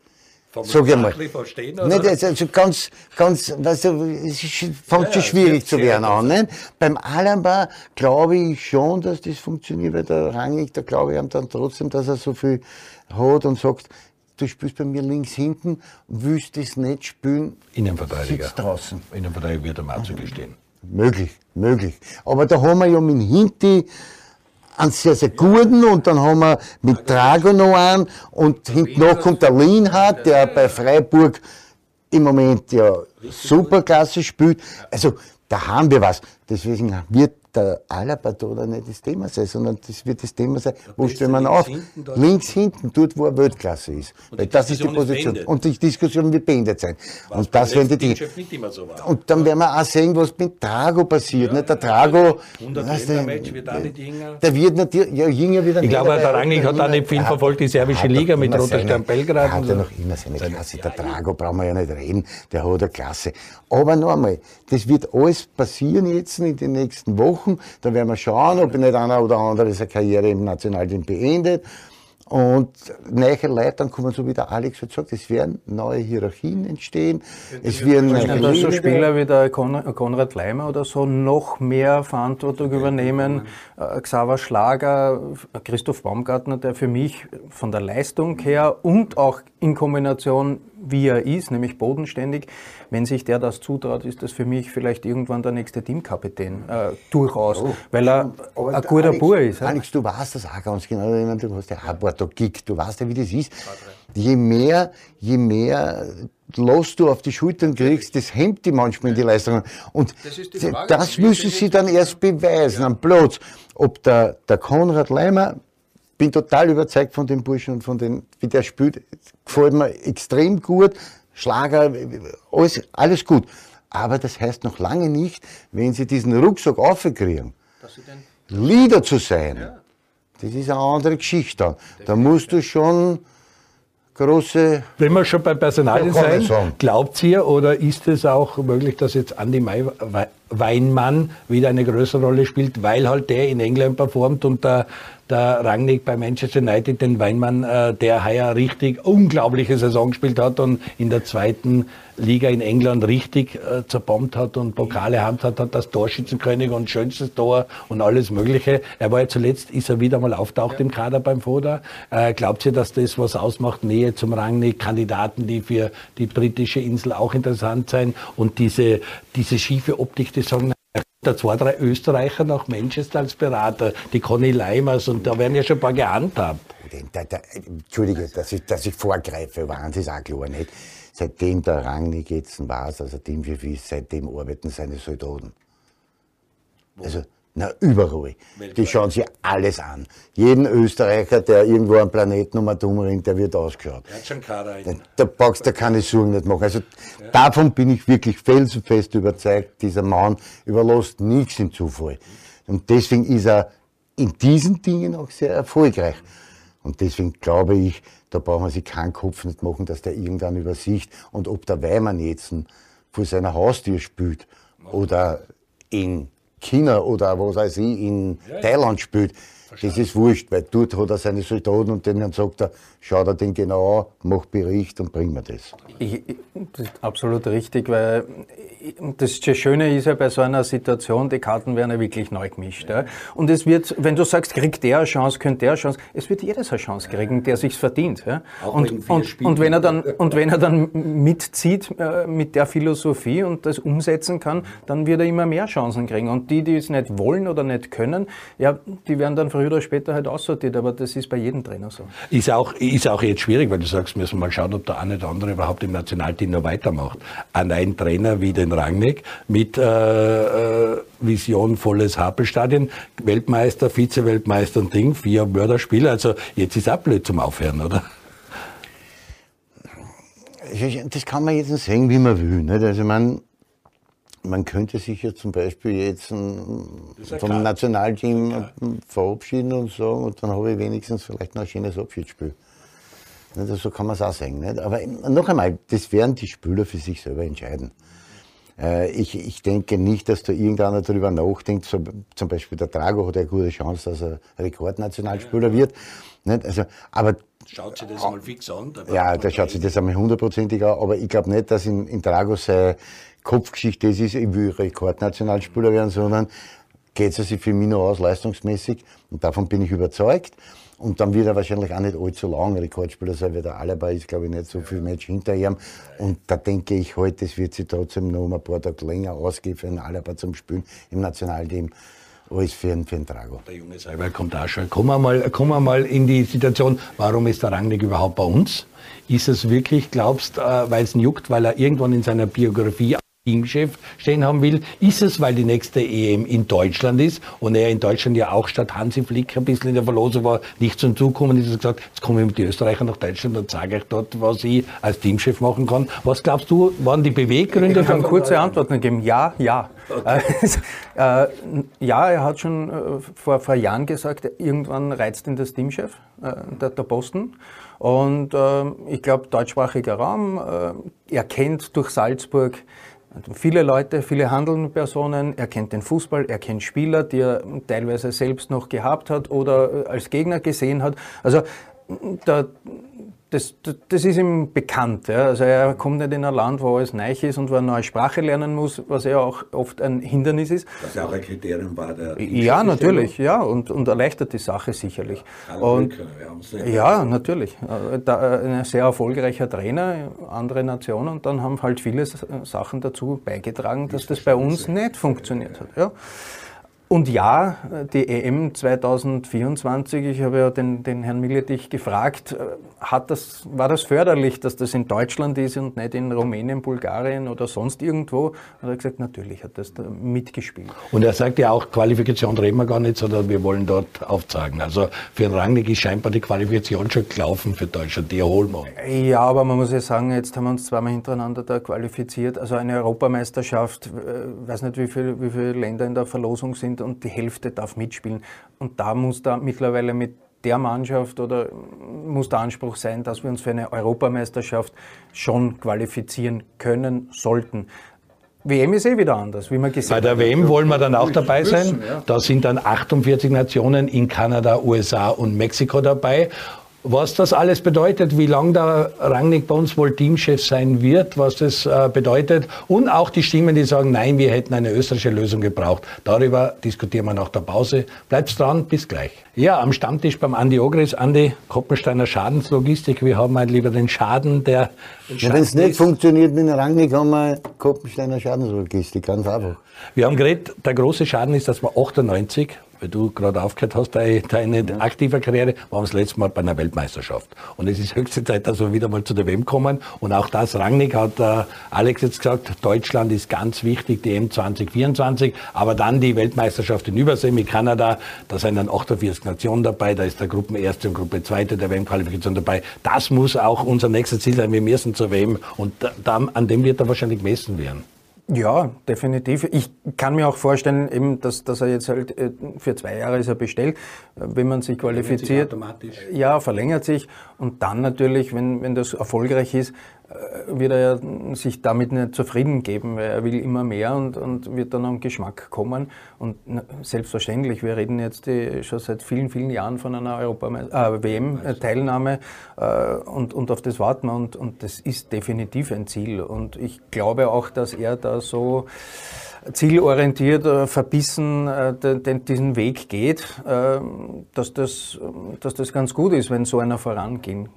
Sag ich mal. Verstehen? Nicht, also ganz, ganz, weißt du, es fängt ja, schon schwierig zu werden an. Nicht? Beim Alaba glaube ich schon, dass das funktioniert, weil der Rangnick, da glaube ich ihm dann trotzdem, dass er so viel hat und sagt, du spielst bei mir links hinten, willst das nicht spielen, Innenverteidiger. sitzt draußen. Innenverteidiger wird am Anzug stehen. Möglich, möglich. Aber da haben wir ja mit Hinti, einen sehr, sehr guten und dann haben wir mit Drago noch einen und hinten noch kommt der Linhardt, der bei Freiburg im Moment ja superklasse spielt. Also da haben wir was. Deswegen wird der Alaba nicht das Thema sein, sondern das wird das Thema sein, wo stellen wir auf? Hinten, Links hinten, dort wo er Weltklasse ist. Weil das ist die Position. Ist und die Diskussion wird beendet sein. Was und das werden die Dinge. So und dann werden wir auch sehen, was mit Trago passiert. Ja, nicht? Der Trago, weißt du, wird auch nicht jünger. Der wird natürlich, ja, jünger wieder Ich glaube, der Rangnick hat auch nicht viel verfolgt, die serbische Liga mit Roter Stern Belgrad. Hat er noch immer seine Klasse. Der Trago brauchen wir ja nicht reden, der hat eine Klasse. Aber noch einmal, das wird alles passieren jetzt in den nächsten Wochen. Da werden wir schauen, ob nicht einer oder andere seine Karriere im Nationalteam beendet. Und neue Leute, dann kommen so wie der Alex hat gesagt, es werden neue Hierarchien entstehen. Es werden neue so Spieler wie der Konrad Leimer oder so noch mehr Verantwortung übernehmen. Äh, Xaver Schlager, Christoph Baumgartner, der für mich von der Leistung her und auch in Kombination wie er ist, nämlich bodenständig, wenn sich der das zutraut, ist das für mich vielleicht irgendwann der nächste Teamkapitän. Äh, durchaus. Oh, weil er ein guter Bur ist. Alex, du weißt das auch ganz genau. Du hast ja ein paar Gig, du weißt ja, wie das ist. Je mehr, je mehr los du auf die Schultern kriegst, das hemmt die manchmal in die Leistungen. Und das, Frage, das müssen sie dann erst beweisen ja. am Platz. Ob der, der Konrad Leimer bin total überzeugt von dem Burschen und von den, wie der spielt. Gefällt mir extrem gut. Schlager, alles, alles gut. Aber das heißt noch lange nicht, wenn sie diesen Rucksack aufkriegen, Leader zu sein, ja. das ist eine andere Geschichte. Da musst du schon große. Wenn wir schon bei Personalien sein, glaubt ihr oder ist es auch möglich, dass jetzt Andi Weinmann wieder eine größere Rolle spielt, weil halt der in England performt und der der Rangnick bei Manchester United, den Weinmann, äh, der heuer richtig unglaubliche Saison gespielt hat und in der zweiten Liga in England richtig äh, zerbombt hat und Pokale hand hat, hat das Torschützenkönig und schönstes Tor und alles Mögliche. Er war ja zuletzt, ist er wieder mal auftaucht ja. im Kader beim Foda. Äh, glaubt ihr, dass das was ausmacht? Nähe zum Rangnick, Kandidaten, die für die britische Insel auch interessant sein und diese, diese schiefe Optik, die sagen, da zwei, drei Österreicher nach Manchester als Berater, die Conny Leimers und da werden ja schon ein paar gehandhabt. Da, da, Entschuldige, dass ich, dass ich vorgreife, waren Sie auch klar nicht. Seitdem der Rangnick jetzt war, also Teamchef ist, seitdem arbeiten seine Soldaten. Also, na, überall. Die schauen sich alles an. Jeden Österreicher, der irgendwo am Planeten um Atom ringt, der wird ausgeschaut. Kader Da brauchst du keine Sorgen nicht machen. Also ja. davon bin ich wirklich felsenfest überzeugt. Dieser Mann überlässt nichts im Zufall. Und deswegen ist er in diesen Dingen auch sehr erfolgreich. Und deswegen glaube ich, da braucht man sich keinen Kopf nicht machen, dass der irgendwann übersicht. Und ob der Weimann jetzt vor seiner Haustür spielt oder in China oder was weiß ich, in ja, Thailand spielt, das ist wurscht, weil dort hat er seine Soldaten und denen sagt er, schau dir den genau an, mach Bericht und bring mir das. Ich, das ist absolut richtig, weil das Schöne ist ja bei so einer Situation, die Karten werden ja wirklich neu gemischt. Ja. Und es wird, wenn du sagst, kriegt der eine Chance, könnte der eine Chance, es wird jedes eine Chance kriegen, der sich's verdient. Ja. Und, und, und, wenn er dann, und wenn er dann mitzieht äh, mit der Philosophie und das umsetzen kann, dann wird er immer mehr Chancen kriegen. Und die, die es nicht wollen oder nicht können, ja, die werden dann früher oder später halt aussortiert. Aber das ist bei jedem Trainer so. Ist auch, ist auch jetzt schwierig, weil du sagst, müssen wir mal schauen, ob der eine oder andere überhaupt im Nationalteam noch weitermacht. An einen Trainer wie den Rangnick mit äh, äh, Vision volles Happelstadion, Weltmeister, Vize-Weltmeister und Ding, vier Mörderspiele. Also jetzt ist auch blöd zum Aufhören, oder? Das kann man jetzt sehen, wie man will. Nicht? Also man, man könnte sich ja zum Beispiel jetzt vom Nationalteam ja. verabschieden und so, und dann habe ich wenigstens vielleicht noch ein schönes Abschiedsspiel. Also so kann man es auch sehen. Nicht? Aber noch einmal, das werden die Spieler für sich selber entscheiden. Äh, ich, ich denke nicht, dass da irgendeiner darüber nachdenkt, so, zum Beispiel der Drago hat eine gute Chance, dass er Rekordnationalspieler ja. wird. Nicht? Also, aber Schaut sich das einmal fix an? Ja, der schaut sich das einmal hundertprozentig an, aber ich glaube nicht, dass in, in Drago seine Kopfgeschichte das ist, ich will Rekordnationalspieler werden, sondern geht es sich für mich noch aus, leistungsmäßig. Und davon bin ich überzeugt. Und dann wird er wahrscheinlich auch nicht allzu lang Rekordspieler sein, weil der Alaba ist, glaube ich, nicht so viel Match hinter ihm. Und da denke ich heute, halt, es wird sich trotzdem noch ein paar Tage länger ausgehen für einen Alaba zum Spielen im Nationalteam als für einen, für einen Drago. Der junge Seiber kommt auch schon. Kommen wir, mal, kommen wir mal in die Situation, warum ist der Rangnick überhaupt bei uns? Ist es wirklich, glaubst du, äh, weil es ihn juckt, weil er irgendwann in seiner Biografie Teamchef stehen haben will, ist es, weil die nächste EM in Deutschland ist und er in Deutschland ja auch statt Hansi Flick ein bisschen in der Verlosung war, nicht zum Zug kommen ist, er gesagt, jetzt kommen mit den Österreichern nach Deutschland und sage ich dort, was ich als Teamchef machen kann. Was glaubst du, waren die Beweggründe? Ich kann kurze Antworten geben. Ja, ja. Okay. Äh, ja, er hat schon äh, vor, vor Jahren gesagt, irgendwann reizt ihn das Teamchef, äh, der, der Posten. Und äh, ich glaube, deutschsprachiger Raum, äh, er kennt durch Salzburg also viele Leute, viele handelnde Personen, er kennt den Fußball, er kennt Spieler, die er teilweise selbst noch gehabt hat oder als Gegner gesehen hat. Also da, das, das ist ihm bekannt. Ja. Also er kommt nicht in ein Land, wo alles neu ist und wo er eine neue Sprache lernen muss, was ja auch oft ein Hindernis ist. Was ja auch ein Kriterium war der Ja, natürlich, ja, und, und erleichtert die Sache sicherlich. Und, ja, natürlich. Äh, ein sehr erfolgreicher Trainer, andere Nationen, und dann haben halt viele Sachen dazu beigetragen, dass das bei uns nicht funktioniert hat. Ja. Und ja, die EM 2024, ich habe ja den, den Herrn Milletich gefragt, äh, hat das, war das förderlich, dass das in Deutschland ist und nicht in Rumänien, Bulgarien oder sonst irgendwo? Hat er gesagt, natürlich hat das da mitgespielt. Und er sagt ja auch, Qualifikation reden wir gar nicht, sondern wir wollen dort aufzeigen. Also für den Rangnick ist scheinbar die Qualifikation schon gelaufen für Deutschland, die erholen wir. Ja, aber man muss ja sagen, jetzt haben wir uns zweimal hintereinander da qualifiziert. Also eine Europameisterschaft, ich äh, weiß nicht, wie viele, wie viele Länder in der Verlosung sind, und, und die Hälfte darf mitspielen. Und da muss da mittlerweile mit der Mannschaft oder muss der Anspruch sein, dass wir uns für eine Europameisterschaft schon qualifizieren können sollten. WM ist eh wieder anders, wie man gesehen hat. Bei der WM wollen wir dann auch dabei sein. Da sind dann 48 Nationen in Kanada, USA und Mexiko dabei. Was das alles bedeutet, wie lange der Rangnick bei uns wohl Teamchef sein wird, was das äh, bedeutet und auch die Stimmen, die sagen, nein, wir hätten eine österreichische Lösung gebraucht. Darüber diskutieren wir nach der Pause. Bleibt dran, bis gleich. Ja, am Stammtisch beim Andi Ogris, Andi Koppensteiner Schadenslogistik. Wir haben halt lieber den Schaden, der... Ja, Wenn es nicht funktioniert mit dem Rangnick, haben wir Koppensteiner Schadenslogistik, ganz einfach. Wir haben geredet, der große Schaden ist, dass wir 98 weil du gerade aufgehört hast, deine, deine mhm. aktive Karriere, waren wir das letzte Mal bei einer Weltmeisterschaft. Und es ist höchste Zeit, dass wir wieder mal zu der WM kommen. Und auch das, Rangnick hat äh, Alex jetzt gesagt, Deutschland ist ganz wichtig, die M 2024, aber dann die Weltmeisterschaft in Übersee mit Kanada, da sind dann 48 Nationen dabei, da ist der Gruppenerste und Gruppe Zweite der WM-Qualifikation dabei. Das muss auch unser nächstes Ziel sein, wir müssen zur WM und da, an dem wird er wahrscheinlich gemessen werden. Ja, definitiv. Ich kann mir auch vorstellen, eben, dass, dass er jetzt halt äh, für zwei Jahre ist er bestellt, wenn man sich qualifiziert. Sich ja, verlängert sich. Und dann natürlich, wenn, wenn das erfolgreich ist, äh, wird er sich damit nicht zufrieden geben, weil er will immer mehr und, und wird dann am Geschmack kommen. Und selbstverständlich, wir reden jetzt die, schon seit vielen, vielen Jahren von einer äh, WM-Teilnahme äh, und, und auf das warten wir und, und das ist definitiv ein Ziel. Und ich glaube auch, dass er da so zielorientiert, äh, verbissen äh, den, diesen Weg geht, äh, dass, das, dass das ganz gut ist, wenn so einer voranging.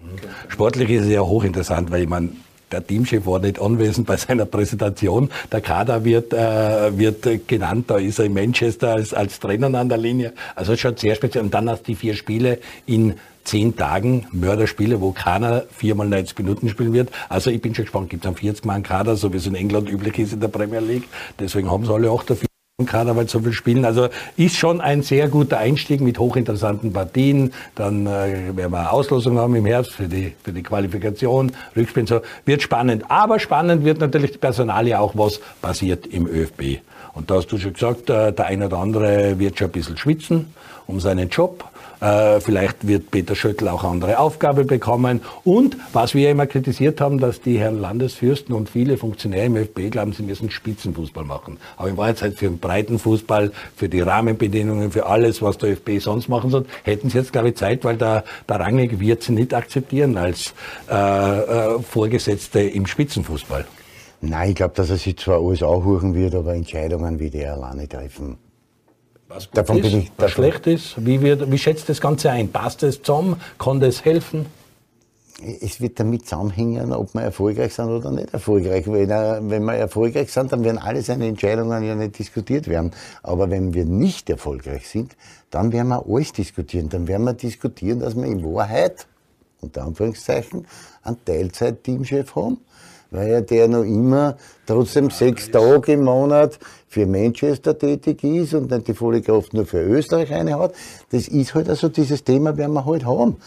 Sportlich ist es ja hochinteressant, weil ich meine, der Teamchef war nicht anwesend bei seiner Präsentation. Der Kader wird, äh, wird genannt, da ist er in Manchester als, als Trainer an der Linie. Also schon sehr speziell. Und dann hast du die vier Spiele in zehn Tagen Mörderspiele, wo keiner viermal 90 Minuten spielen wird. Also ich bin schon gespannt, gibt es einen 40 Mann Kader, so wie es in England üblich ist in der Premier League. Deswegen haben sie alle auch dafür. Weil so viel spielen. Also ist schon ein sehr guter Einstieg mit hochinteressanten Partien. Dann äh, werden wir Auslosung haben im Herbst für die, für die Qualifikation, Rückspielen. So wird spannend. Aber spannend wird natürlich die Personalie auch, was passiert im ÖFB. Und da hast du schon gesagt, äh, der eine oder andere wird schon ein bisschen schwitzen um seinen Job. Äh, vielleicht wird Peter Schöttl auch andere Aufgabe bekommen. Und was wir immer kritisiert haben, dass die Herren Landesfürsten und viele Funktionäre im ÖFB glauben, sie müssen Spitzenfußball machen. Aber in Wahrheit für den breiten Fußball, für die Rahmenbedingungen, für alles, was der ÖFB sonst machen soll, hätten sie jetzt, glaube ich, Zeit, weil der, der Rangnick wird sie nicht akzeptieren als äh, äh, Vorgesetzte im Spitzenfußball. Nein, ich glaube, dass er sich zwar alles auch huchen wird, aber Entscheidungen wie die alleine treffen was gut davon ist, bin ich, was schlecht ist? Wie, wird, wie schätzt das Ganze ein? Passt es zusammen? Kann das helfen? Es wird damit zusammenhängen, ob wir erfolgreich sind oder nicht erfolgreich. Wenn, wenn wir erfolgreich sind, dann werden alle seine Entscheidungen ja nicht diskutiert werden. Aber wenn wir nicht erfolgreich sind, dann werden wir alles diskutieren. Dann werden wir diskutieren, dass wir in Wahrheit, unter Anführungszeichen, einen Teilzeit-Teamchef haben weil ja der noch immer trotzdem sechs Tage im Monat für Manchester tätig ist und nicht die volle Kraft nur für Österreich eine hat. Das ist halt also dieses Thema, werden wir halt haben.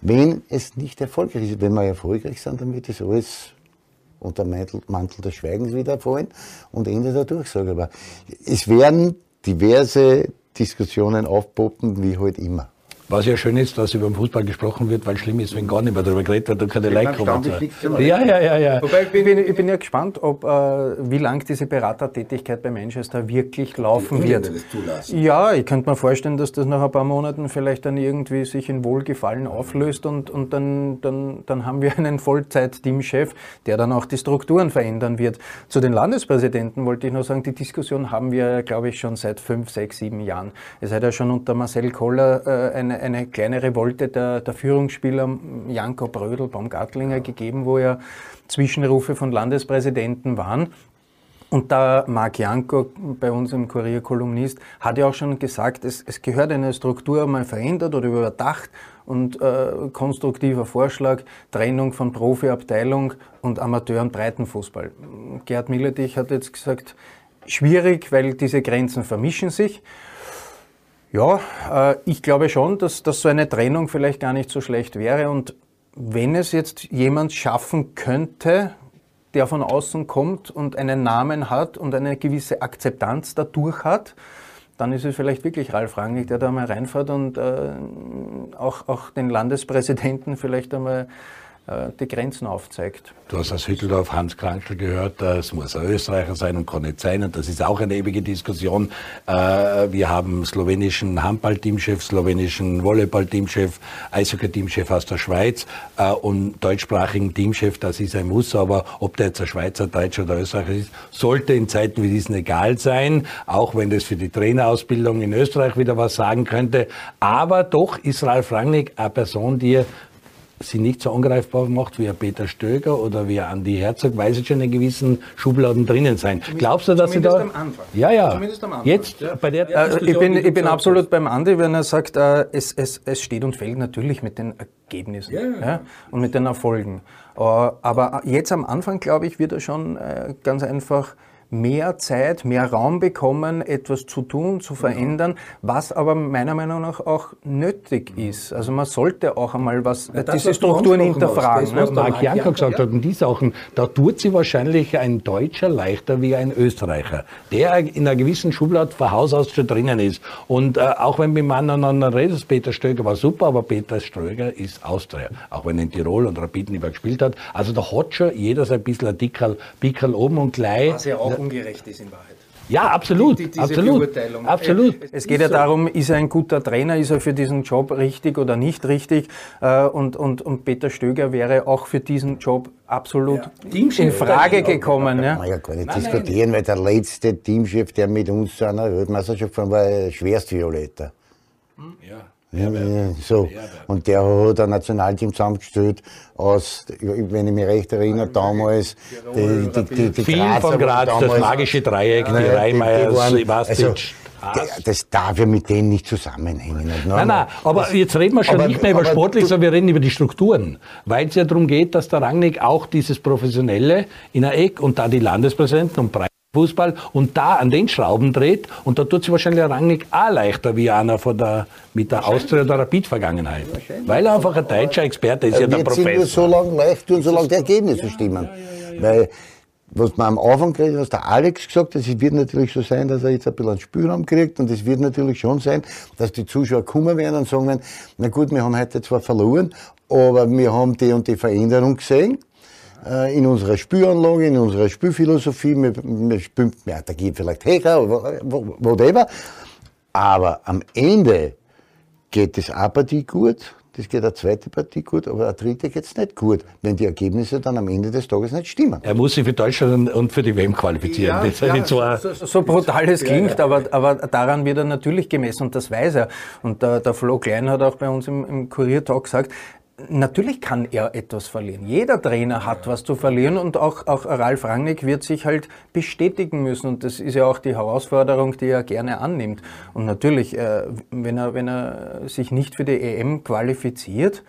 Wenn es nicht erfolgreich ist, wenn wir erfolgreich sind, dann wird das alles unter Mantel, Mantel des Schweigens wieder fallen und Ende der Durchsage. Aber es werden diverse Diskussionen aufpoppen, wie halt immer. Was ja schön ist, dass über den Fußball gesprochen wird, weil schlimm ist, wenn gar nicht mehr darüber geredet wird und keine Like kommen. Ja, ja, ja, ja. Wobei ich bin, ich bin ja gespannt, ob, äh, wie lang diese Beratertätigkeit bei Manchester wirklich laufen die wird. Ja, ich könnte mir vorstellen, dass das nach ein paar Monaten vielleicht dann irgendwie sich in Wohlgefallen auflöst und, und dann, dann, dann haben wir einen Vollzeit-Teamchef, der dann auch die Strukturen verändern wird. Zu den Landespräsidenten wollte ich noch sagen, die Diskussion haben wir, glaube ich, schon seit fünf, sechs, sieben Jahren. Es hat ja schon unter Marcel Koller äh, eine eine, kleine Revolte der, der Führungsspieler Janko Brödel, Baumgartlinger gegeben, wo ja Zwischenrufe von Landespräsidenten waren. Und da Marc Janko, bei uns im Kurier Kolumnist, hat ja auch schon gesagt, es, es gehört eine Struktur mal verändert oder überdacht und äh, konstruktiver Vorschlag, Trennung von Profiabteilung und Amateur- und Breitenfußball. Gerhard Milletich hat jetzt gesagt, schwierig, weil diese Grenzen vermischen sich. Ja, äh, ich glaube schon, dass, dass so eine Trennung vielleicht gar nicht so schlecht wäre. Und wenn es jetzt jemand schaffen könnte, der von außen kommt und einen Namen hat und eine gewisse Akzeptanz dadurch hat, dann ist es vielleicht wirklich Ralf Rangnick, der da mal reinfährt und äh, auch, auch den Landespräsidenten vielleicht einmal die Grenzen aufzeigt. Du hast aus Hütteldorf Hans Krankel gehört, es muss ein Österreicher sein und kann nicht sein. Und das ist auch eine ewige Diskussion. Äh, wir haben slowenischen Handballteamchef, slowenischen Volleyballteamchef, Eishockey-Teamchef aus der Schweiz äh, und deutschsprachigen Teamchef, das ist ein Muss. Aber ob der jetzt ein Schweizer, Deutscher oder Österreicher ist, sollte in Zeiten wie diesen egal sein, auch wenn das für die Trainerausbildung in Österreich wieder was sagen könnte. Aber doch ist Ralf Rangnick eine Person, die sie nicht so angreifbar macht wie ein Peter Stöger oder wie ein Andi Herzog, weil sie schon in gewissen Schubladen drinnen sein. Zumindest, Glaubst du, dass sie da... Am Anfang. Ja, ja. Zumindest am Anfang. Jetzt ja. bei der ja, ich bin, ich bin absolut beim Andi, wenn er sagt, äh, es, es, es steht und fällt natürlich mit den Ergebnissen ja, ja. und mit den Erfolgen. Äh, aber jetzt am Anfang, glaube ich, wird er schon äh, ganz einfach mehr Zeit, mehr Raum bekommen, etwas zu tun, zu verändern, was aber meiner Meinung nach auch nötig ist. Also man sollte auch einmal was, ja, diese Strukturen hinterfragen. Das, was ne? Mark Janka gesagt hat, und die Sachen, da tut sie wahrscheinlich ein Deutscher leichter wie ein Österreicher, der in einer gewissen Schublade von Haus aus schon drinnen ist. Und äh, auch wenn wir miteinander reden, Peter Stöger war super, aber Peter Stöger ist Austria, auch wenn er in Tirol und Rapid nicht mehr gespielt hat. Also da hat schon jeder so ein bisschen ein Dickerl, Pickerl oben und gleich. Was ja auch ungerecht ist in Wahrheit. Ja, absolut. Die, die, absolut. absolut. Es geht ja darum, ist er ein guter Trainer, ist er für diesen Job richtig oder nicht richtig? Äh, und, und, und Peter Stöger wäre auch für diesen Job absolut ja. in Frage gekommen. Ja. Man ja gar nicht nein, diskutieren, nein. weil der letzte Teamchef, der mit uns zu einer Weltmeisterschaft gefahren war, schwerst Violetta. Ja. Ja, so. Und der hat ein Nationalteam zusammengestellt aus, wenn ich mich recht erinnere, damals die, die, die, die Vielen von Graz, damals, das magische Dreieck, ja, die Reimeiers, Ivastic. Also, das darf ja mit denen nicht zusammenhängen. Nein, nein, aber das, jetzt reden wir schon aber, nicht mehr über sportlich, sondern wir reden über die Strukturen. Weil es ja darum geht, dass der Rangnick auch dieses Professionelle in der Eck und da die Landespräsidenten und Fußball und da an den Schrauben dreht und da tut sich wahrscheinlich der Rangnick auch leichter wie einer von der, mit der Austria oder Rapid-Vergangenheit. Weil er einfach ein deutscher Experte ist, ja der Professor. Wird so lange leicht tun, solange die Ergebnisse stimmen. Weil, was man am Anfang hat, was der Alex gesagt hat, es wird natürlich so sein, dass er jetzt ein bisschen einen Spielraum kriegt und es wird natürlich schon sein, dass die Zuschauer kommen werden und sagen werden, na gut, wir haben heute zwar verloren, aber wir haben die und die Veränderung gesehen in unserer Spüranlage, in unserer Spülphilosophie. Wir, wir spülen, ja, da geht vielleicht Hecher, whatever. Aber am Ende geht das eine Partie gut, das geht eine zweite Partie gut, aber eine dritte geht es nicht gut, wenn die Ergebnisse dann am Ende des Tages nicht stimmen. Er muss sich für Deutschland und für die WM qualifizieren. Ja, ja, so, so, so, brutal es klingt, ja, aber, aber daran wird er natürlich gemessen und das weiß er. Und der, der Flo Klein hat auch bei uns im, im Kurier-Talk gesagt, Natürlich kann er etwas verlieren. Jeder Trainer hat was zu verlieren und auch, auch Ralf Rangnick wird sich halt bestätigen müssen. Und das ist ja auch die Herausforderung, die er gerne annimmt. Und natürlich, äh, wenn, er, wenn er sich nicht für die EM qualifiziert,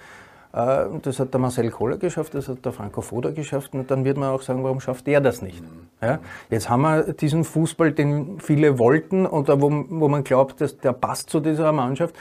äh, das hat der Marcel Kohler geschafft, das hat der Franco Foda geschafft und dann wird man auch sagen, warum schafft er das nicht? Ja? Jetzt haben wir diesen Fußball, den viele wollten oder wo, wo man glaubt, dass der passt zu dieser Mannschaft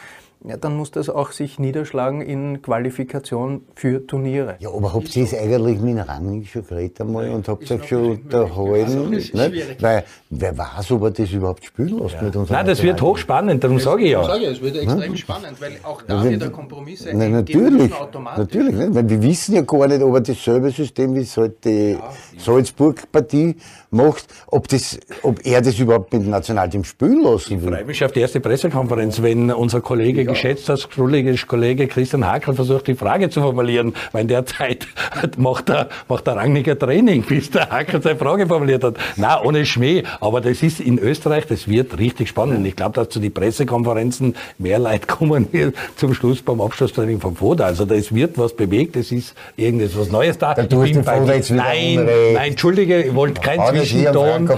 ja, dann muss das auch sich niederschlagen in Qualifikation für Turniere. Ja, aber habt ihr es eigentlich mit Rangnick schon geredet einmal und habt euch schon unterhalten? Nicht? Weil wer weiß, ob er das überhaupt spielen lässt ja. mit uns. Nein, das wird hochspannend, darum sage ich ja. Sage ja, es wird extrem spannend, weil auch da wird der Kompromiss sein. Nein, natürlich, natürlich nicht, weil wir wissen ja gar nicht, ob er dasselbe System wie halt die ja, Salzburg-Partie macht, ob, das, ob er das überhaupt mit dem Nationalteam spielen lassen will. Ich freue mich auf die erste Pressekonferenz, wenn unser Kollege, ja. geschätzter Kollege Christian Hakel versucht, die Frage zu formulieren, weil in der Zeit macht der, macht der Rangnicker Training, bis der Hakel seine Frage formuliert hat. Na, ohne Schmäh. Aber das ist in Österreich, das wird richtig spannend. Ich glaube, dass zu den Pressekonferenzen mehr Leute kommen wir zum Schluss beim Abschlusstraining vom Foda. Also das wird was bewegt, es ist irgendetwas Neues da. da ich bin bei nein, nein, entschuldige, ich wollte kein Zwischenton.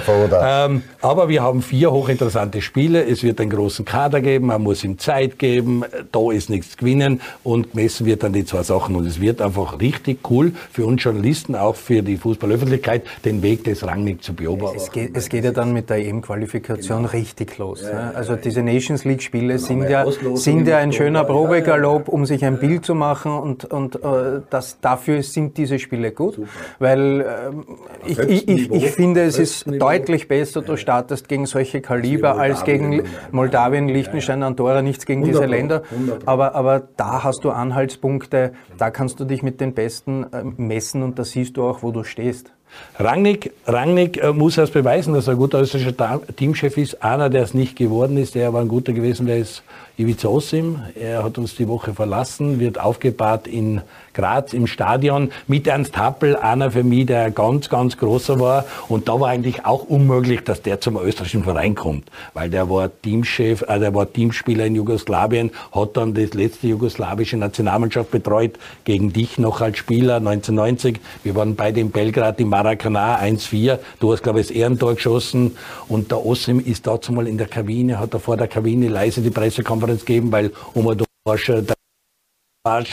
Ähm, aber wir haben vier hochinteressante Spiele. Es wird einen großen Kader geben, man muss ihm Zeit geben eben, da ist nichts gewinnen und gemessen wird dann die zwei Sachen. Und es wird einfach richtig cool für uns Journalisten, auch für die Fußballöffentlichkeit, den Weg des Rangnick zu beobachten. Es geht, es geht ja dann mit der EM-Qualifikation genau. richtig los. Ja, ne? Also diese Nations League-Spiele genau, sind, ja, sind ja ein schöner Probegalopp, um sich ein Bild zu machen und, und äh, das, dafür sind diese Spiele gut, Super. weil äh, ich, ich, ich, ich, finde, es ist Niveau. deutlich besser, du startest gegen solche Kaliber als gegen Moldawien, Liechtenstein, Andorra, nichts gegen diese Länder, aber, aber da hast du Anhaltspunkte, da kannst du dich mit den Besten äh, messen und da siehst du auch, wo du stehst. Rangnick, Rangnick äh, muss erst beweisen, dass er ein guter österreichischer Teamchef ist. Einer, der es nicht geworden ist, der war ein guter gewesen, der ist Ivica Osim. Er hat uns die Woche verlassen, wird aufgebahrt in Graz im Stadion mit Ernst Happel, einer für mich, der ganz, ganz großer war. Und da war eigentlich auch unmöglich, dass der zum österreichischen Verein kommt, weil der war Teamchef, äh, der war Teamspieler in Jugoslawien, hat dann das letzte jugoslawische Nationalmannschaft betreut, gegen dich noch als Spieler 1990. Wir waren beide in Belgrad im Maracanã 1-4. Du hast, glaube ich, das Ehrentor geschossen. Und der Osim ist dazu mal in der Kabine, hat er vor der Kabine leise die Pressekonferenz gegeben, weil Omar Dorsch,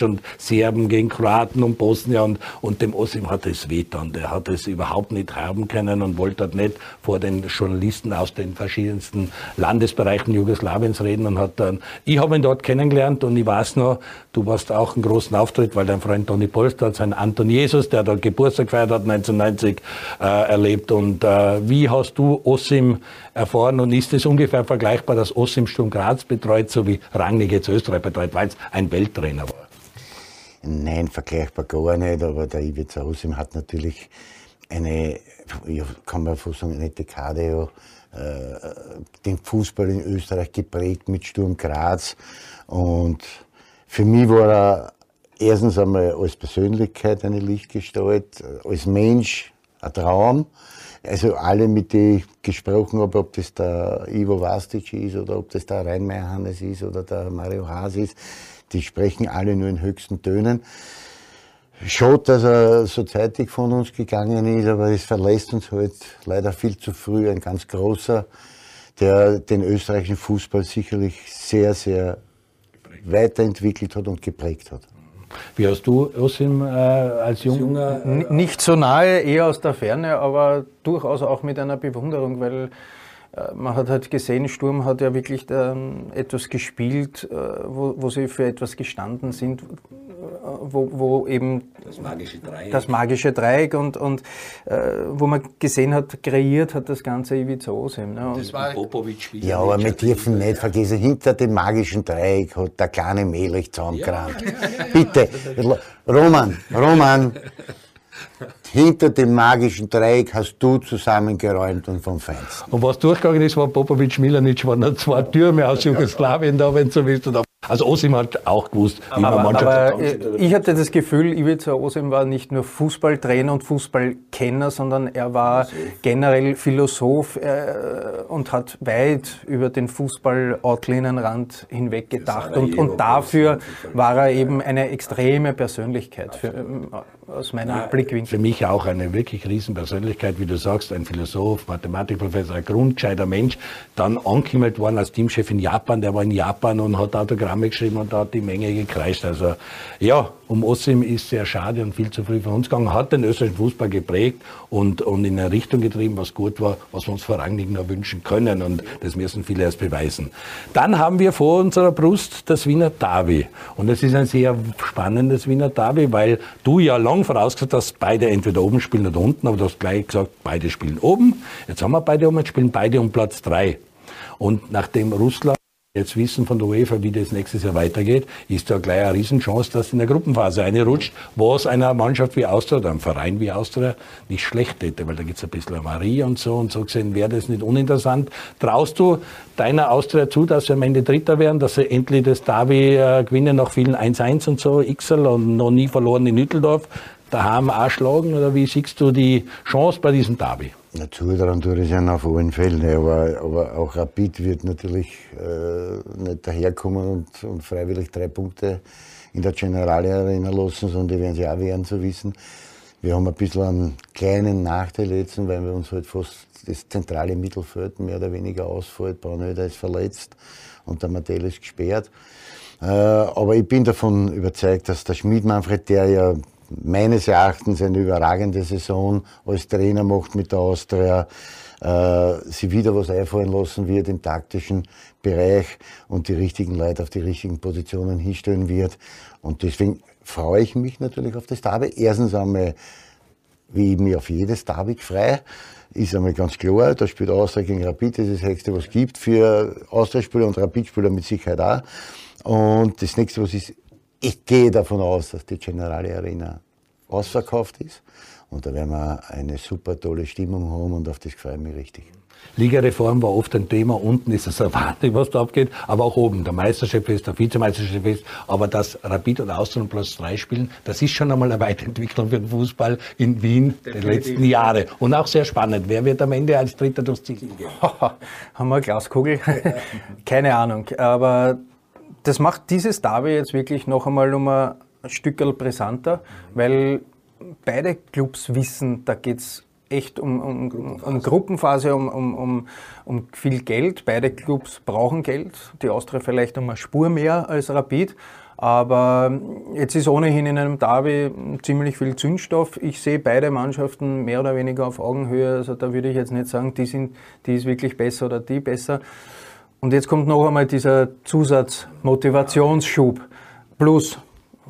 und Serben gegen Kroaten und Bosnien und, und dem Osim hat es wehtan. Der hat es überhaupt nicht haben können und wollte dort nicht vor den Journalisten aus den verschiedensten Landesbereichen Jugoslawiens reden und hat dann, ich habe ihn dort kennengelernt und ich weiß noch, du warst auch einen großen Auftritt, weil dein Freund Toni Polster hat seinen Anton Jesus, der dort Geburtstag gefeiert hat, 1990 äh, erlebt und äh, wie hast du Osim erfahren und ist es ungefähr vergleichbar, dass Osim Sturm Graz betreut, so wie Rangnick jetzt Österreich betreut, weil es ein Welttrainer war? Nein, vergleichbar gar nicht, aber der Ivica Osim hat natürlich eine, ja, kann man fast sagen, eine Dekade ja, äh, den Fußball in Österreich geprägt mit Sturm Graz. Und für mich war er erstens einmal als Persönlichkeit eine Lichtgestalt, als Mensch ein Traum. Also alle, mit denen ich gesprochen habe, ob das der Ivo Vastic ist oder ob das der Rheinmeier Hannes ist oder der Mario Haas ist, die sprechen alle nur in höchsten Tönen. Schade, dass er so zeitig von uns gegangen ist, aber es verlässt uns halt leider viel zu früh ein ganz großer, der den österreichischen Fußball sicherlich sehr, sehr weiterentwickelt hat und geprägt hat. Wie hast du Osim äh, als Jung junger? Äh, nicht so nahe, eher aus der Ferne, aber durchaus auch mit einer Bewunderung, weil äh, man hat halt gesehen, Sturm hat ja wirklich ähm, etwas gespielt, äh, wo, wo, sie für etwas gestanden sind, äh, wo, wo, eben das magische Dreieck, das magische Dreieck und, und äh, wo man gesehen hat, kreiert hat das ganze Ivica Osim. Ne? Das war Popovic Ja, aber wir dürfen nicht vergessen, hinter dem magischen Dreieck hat der kleine Melich zusammengerannt. Ja, ja, ja, Bitte, Roman, Roman. Hinter dem magischen Dreieck hast du zusammengeräumt und vom Feinsten. Und was durchgegangen ist, war Popovic Milanic, waren noch zwei Türme aus Jugoslawien da, wenn du so willst. Also Osim hat auch gewusst, wie man Mannschaft aber äh, Ich hatte das Gefühl, Ivica Osim war nicht nur Fußballtrainer und Fußballkenner, sondern er war Philosoph. generell Philosoph äh, und hat weit über den Fußball-Outlinienrand hinweg gedacht. Und, und dafür war er eben eine extreme Persönlichkeit für, äh, aus meinem ja, Blickwinkel. Für mich auch eine wirklich Riesenpersönlichkeit, wie du sagst, ein Philosoph, Mathematikprofessor, ein grundgescheiter Mensch, dann angehimmelt worden als Teamchef in Japan, der war in Japan und hat Autogramm Autogramme geschrieben und da hat die Menge gekreischt. Also ja, um Ossim ist sehr schade und viel zu früh von uns gegangen, hat den österreichischen Fußball geprägt und, und in eine Richtung getrieben, was gut war, was wir uns vor Rangnick noch wünschen können und das müssen viele erst beweisen. Dann haben wir vor unserer Brust das Wiener Derby und es ist ein sehr spannendes Wiener Derby, weil du ja lang vorausgesagt hast, beide entweder oben spielen oder unten, aber du hast gleich gesagt, beide spielen oben. Jetzt haben wir beide oben, jetzt spielen beide um Platz drei. Und nachdem Russland jetzt wissen von der UEFA, wie das nächstes Jahr weitergeht, ist da gleich eine Riesenchance, dass in der Gruppenphase eine rutscht, was einer Mannschaft wie Austria oder einem Verein wie Austria nicht schlecht hätte, weil da gibt es ein bisschen Marie und so und so gesehen wäre das nicht uninteressant. Traust du deiner Austria zu, dass sie am Ende Dritter werden, dass sie endlich das Derby äh, gewinnen nach vielen 1-1 und so, Xl und noch nie verloren in Nütteldorf, daheim auch schlagen oder wie siehst du die Chance bei diesem Derby? Na, zutrauen tue ich ja auf allen Fällen, aber, aber auch Rapid wird natürlich äh, nicht daherkommen und, und, freiwillig drei Punkte in der Generale Arena lassen, sondern die werden sie auch werden zu wissen. Wir haben ein bisschen einen kleinen Nachteil jetzt, weil wir uns halt fast das zentrale Mittelfeld mehr oder weniger ausfällt. Braunöder ist verletzt und der Mattel ist gesperrt. Äh, aber ich bin davon überzeugt, dass der Schmied Manfred, der ja meines Erachtens eine überragende Saison als Trainer macht mit der Austria, äh, sie wieder was einfallen lassen wird im taktischen Bereich und die richtigen Leute auf die richtigen Positionen hinstellen wird. Und deswegen freue ich mich natürlich auf das Derby. Erstens einmal, wie ich mich auf jedes Derby frei, ist einmal ganz klar, da spielt Austria gegen Rapid, das ist das Höchste, was es gibt für Austria-Spieler und Rapid-Spieler mit Sicherheit auch. Und das nächste, was ist, ich gehe davon aus, dass die Generale Arena ausverkauft ist. Und da werden wir eine super tolle Stimmung haben und auf das freue ich mich richtig. Ligareform war oft ein Thema. Unten ist es erwartet, was da abgeht, aber auch oben. Der Meisterchef ist, der Vizemeisterchef ist. Aber das Rapid und Austria und Platz 3 spielen, das ist schon einmal eine Weiterentwicklung für den Fußball in Wien der letzten Jahre. Und auch sehr spannend. Wer wird am Ende als Dritter durchs Ziel gehen? Haben wir eine Glaskugel? Keine Ahnung. Aber das macht dieses Derby jetzt wirklich noch einmal um ein Stückel brisanter, weil beide Clubs wissen, da geht es echt um, um, Gruppenphase. um Gruppenphase, um, um, um, viel Geld. Beide Clubs brauchen Geld. Die Austria vielleicht um eine Spur mehr als Rapid. Aber jetzt ist ohnehin in einem Derby ziemlich viel Zündstoff. Ich sehe beide Mannschaften mehr oder weniger auf Augenhöhe. Also da würde ich jetzt nicht sagen, die, sind, die ist wirklich besser oder die besser. Und jetzt kommt noch einmal dieser Zusatzmotivationsschub. Plus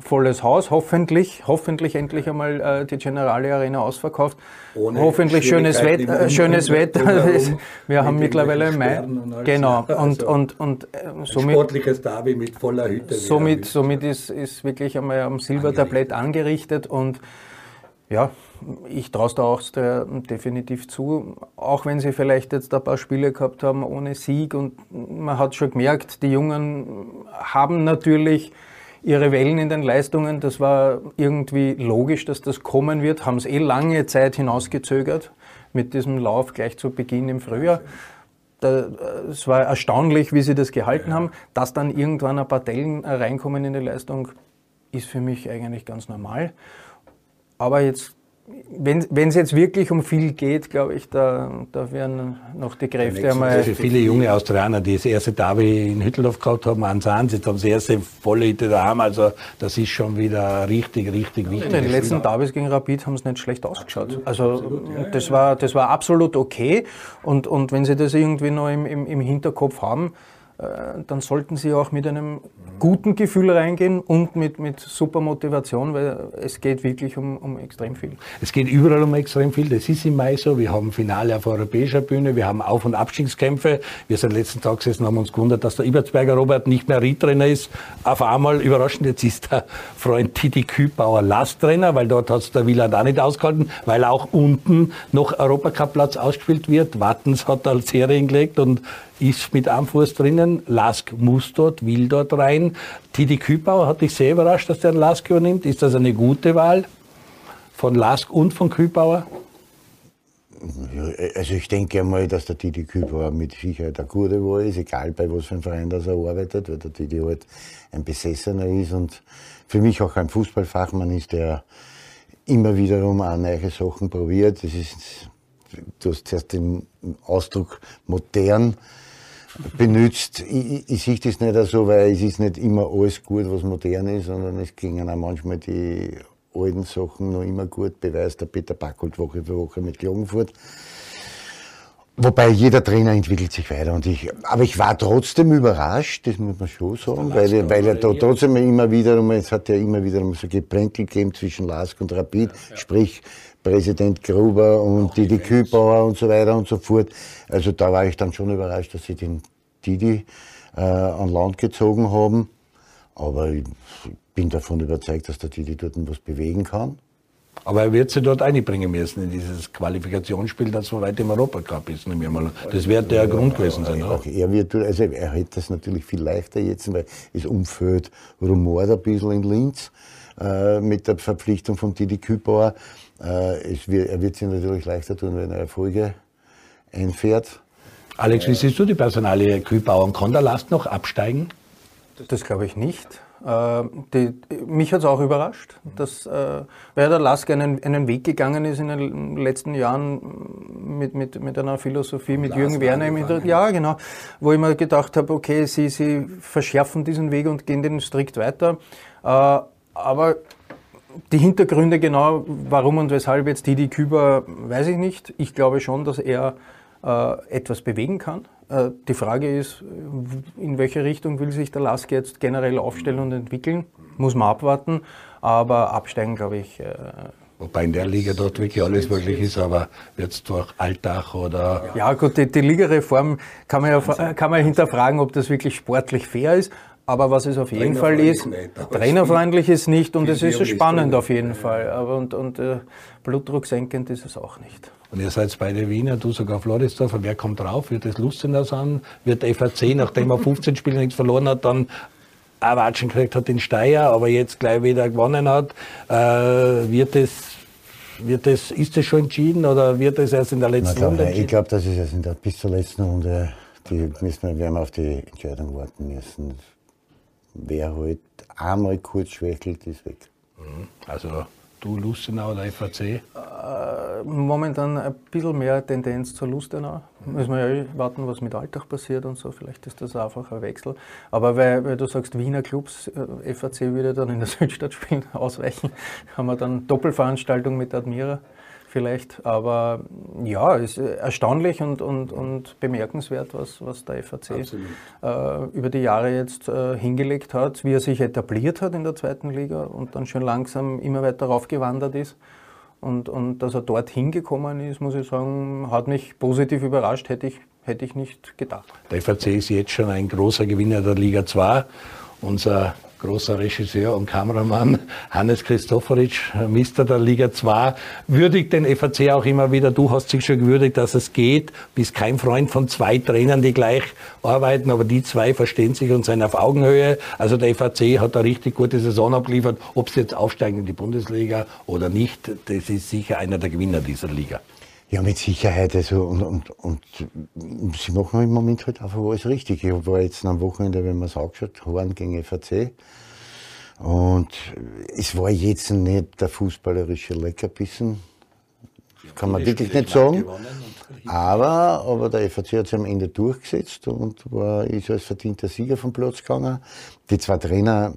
volles Haus, hoffentlich, hoffentlich endlich einmal äh, die Generale Arena ausverkauft. Ohne hoffentlich schönes, Wett, äh, schönes Wetter. Wir haben mittlerweile Mai. Und genau. Und, also und, und äh, somit. Sportliches Derby mit voller Hütte. Somit, somit ist, ist wirklich einmal am Silbertablett angerichtet und ja, ich traue es der Austria definitiv zu, auch wenn sie vielleicht jetzt ein paar Spiele gehabt haben ohne Sieg und man hat schon gemerkt, die Jungen haben natürlich ihre Wellen in den Leistungen. Das war irgendwie logisch, dass das kommen wird, haben es eh lange Zeit hinausgezögert mit diesem Lauf gleich zu Beginn im Frühjahr. Es war erstaunlich, wie sie das gehalten haben. Dass dann irgendwann ein paar Dellen reinkommen in die Leistung, ist für mich eigentlich ganz normal. Aber jetzt wenn es jetzt wirklich um viel geht, glaube ich, da, da werden noch die Kräfte einmal. Für viele junge Australier, die das erste Derby in Hütteldorf gehabt haben, an jetzt haben sie das erste volle Hütte daheim, also das ist schon wieder richtig, richtig wichtig. In den letzten Derbys gegen Rapid haben es nicht schlecht ausgeschaut. Also das war, das war absolut okay und, und wenn sie das irgendwie noch im, im, im Hinterkopf haben, dann sollten Sie auch mit einem guten Gefühl reingehen und mit, mit super Motivation, weil es geht wirklich um, um extrem viel. Es geht überall um extrem viel. Das ist im Mai so. Wir haben Finale auf europäischer Bühne, wir haben Auf- und Abstiegskämpfe. Wir sind letzten Tag gesessen haben uns gewundert, dass der Ibertsberger Robert nicht mehr Riedtrainer ist. Auf einmal überraschend, jetzt ist der Freund Titi Kübauer Lasttrainer, weil dort hat es der Wieland auch nicht ausgehalten, weil auch unten noch Europacup-Platz ausgespielt wird. Wattens hat da Serien gelegt und ist mit einem Fuß drinnen. Lask muss dort, will dort rein. Titi Kübauer hat dich sehr überrascht, dass der Lask übernimmt. Ist das eine gute Wahl von Lask und von Kübauer? Also ich denke einmal, dass der Titi Kübauer mit Sicherheit eine gute Wahl ist, egal bei was für einem Verein das er arbeitet, weil der Titi halt ein Besessener ist und für mich auch ein Fußballfachmann ist, der immer wiederum auch neue Sachen probiert. Das ist, du hast zuerst den Ausdruck modern benutzt. Ich, ich, sehe das nicht so, weil es ist nicht immer alles gut, was modern ist, sondern es gingen auch manchmal die alten Sachen noch immer gut. Beweist der Peter Backholt Woche für Woche mit Klagenfurt. Wobei jeder Trainer entwickelt sich weiter. Und ich, aber ich war trotzdem überrascht, das muss man schon sagen, weil, weil er da trotzdem immer wieder, es hat ja immer wieder so Geplänkel gegeben zwischen Lask und Rapid, ja, ja. sprich Präsident Gruber und Didi Kübauer und so weiter und so fort. Also da war ich dann schon überrascht, dass sie den Didi äh, an Land gezogen haben. Aber ich bin davon überzeugt, dass der Didi dort was bewegen kann. Aber er wird sie dort einbringen müssen in dieses Qualifikationsspiel, das so weit im Europacup ist. Mal. Das wird der ja, Grund gewesen sein. Auch er, wird, also er hätte das natürlich viel leichter jetzt, weil es umfällt rumort ein bisschen in Linz äh, mit der Verpflichtung von Didi Kübauer. Äh, wird, er wird sich natürlich leichter tun, wenn er Erfolge einfährt. Alex, wie siehst du die Personalie Kühlbauern? Kann der Last noch absteigen? Das glaube ich nicht. Äh, die, mich hat es auch überrascht, dass äh, Werder Lask einen, einen Weg gegangen ist in den letzten Jahren mit, mit, mit einer Philosophie, mit Jürgen Werner im Hintergrund. Ja, genau. Wo ich mir gedacht habe, okay, sie, sie verschärfen diesen Weg und gehen den strikt weiter. Äh, aber die Hintergründe genau, warum und weshalb jetzt Didi Küber, weiß ich nicht. Ich glaube schon, dass er äh, etwas bewegen kann. Äh, die Frage ist, in welche Richtung will sich der Lask jetzt generell aufstellen und entwickeln? Muss man abwarten, aber absteigen, glaube ich. Äh, Wobei in der Liga dort wirklich alles möglich ist, aber wird es durch Alltag oder. Ja, gut, die, die Ligareform kann man ja kann man hinterfragen, ob das wirklich sportlich fair ist. Aber was es auf jeden Fall ist, trainerfreundlich ist nicht und es ist spannend auf jeden Fall. Aber und, und äh, Blutdruck senkend ist es auch nicht. Und ihr seid beide Wiener, du sogar Floridsdorfer. Wer kommt drauf? Wird es Lustenau sein? Wird der FAC, nachdem er 15 Spiele nichts verloren hat, dann auch Watschen gekriegt hat in Steyr, aber jetzt gleich wieder gewonnen hat? Äh, wird es wird das, ist das schon entschieden oder wird das erst in der letzten Na, Runde entschieden? Ich glaube, das ist erst in der, bis zur letzten Runde. Die müssen wir, werden auf die Entscheidung warten müssen. Wer halt einmal kurz schwächelt, ist weg. Mhm. Also Du Lustenau oder FAC? Äh, momentan ein bisschen mehr Tendenz zur Lustenau. Müssen wir ja eh warten, was mit Alltag passiert und so. Vielleicht ist das einfach ein Wechsel. Aber weil, weil du sagst, Wiener Clubs, äh, FAC würde dann in der Südstadt spielen, ausweichen, haben wir dann Doppelveranstaltung mit Admira vielleicht. Aber ja, es ist erstaunlich und, und, und bemerkenswert, was, was der FAC äh, über die Jahre jetzt äh, hingelegt hat, wie er sich etabliert hat in der zweiten Liga und dann schon langsam immer weiter raufgewandert ist. Und, und dass er dort hingekommen ist, muss ich sagen, hat mich positiv überrascht, hätte ich, hätte ich nicht gedacht. Der FAC ist jetzt schon ein großer Gewinner der Liga 2. Unser großer Regisseur und Kameramann Hannes Christoforitsch, Mister der Liga 2, würdigt den FAC auch immer wieder. Du hast dich schon gewürdigt, dass es geht. Bist kein Freund von zwei Trainern, die gleich arbeiten, aber die zwei verstehen sich und sind auf Augenhöhe. Also der FAC hat eine richtig gute Saison abgeliefert. Ob sie jetzt aufsteigen in die Bundesliga oder nicht, das ist sicher einer der Gewinner dieser Liga. Ja, mit Sicherheit. Also, und, und, und sie machen im Moment halt einfach alles richtig. Ich war jetzt am Wochenende, wenn man es angeschaut, Horn gegen FAC. Und es war jetzt nicht der fußballerische Leckerbissen. Kann man wirklich nicht sagen. Aber, aber der FAC hat sich am Ende durchgesetzt und war, ist als verdienter Sieger vom Platz gegangen. Die zwei Trainer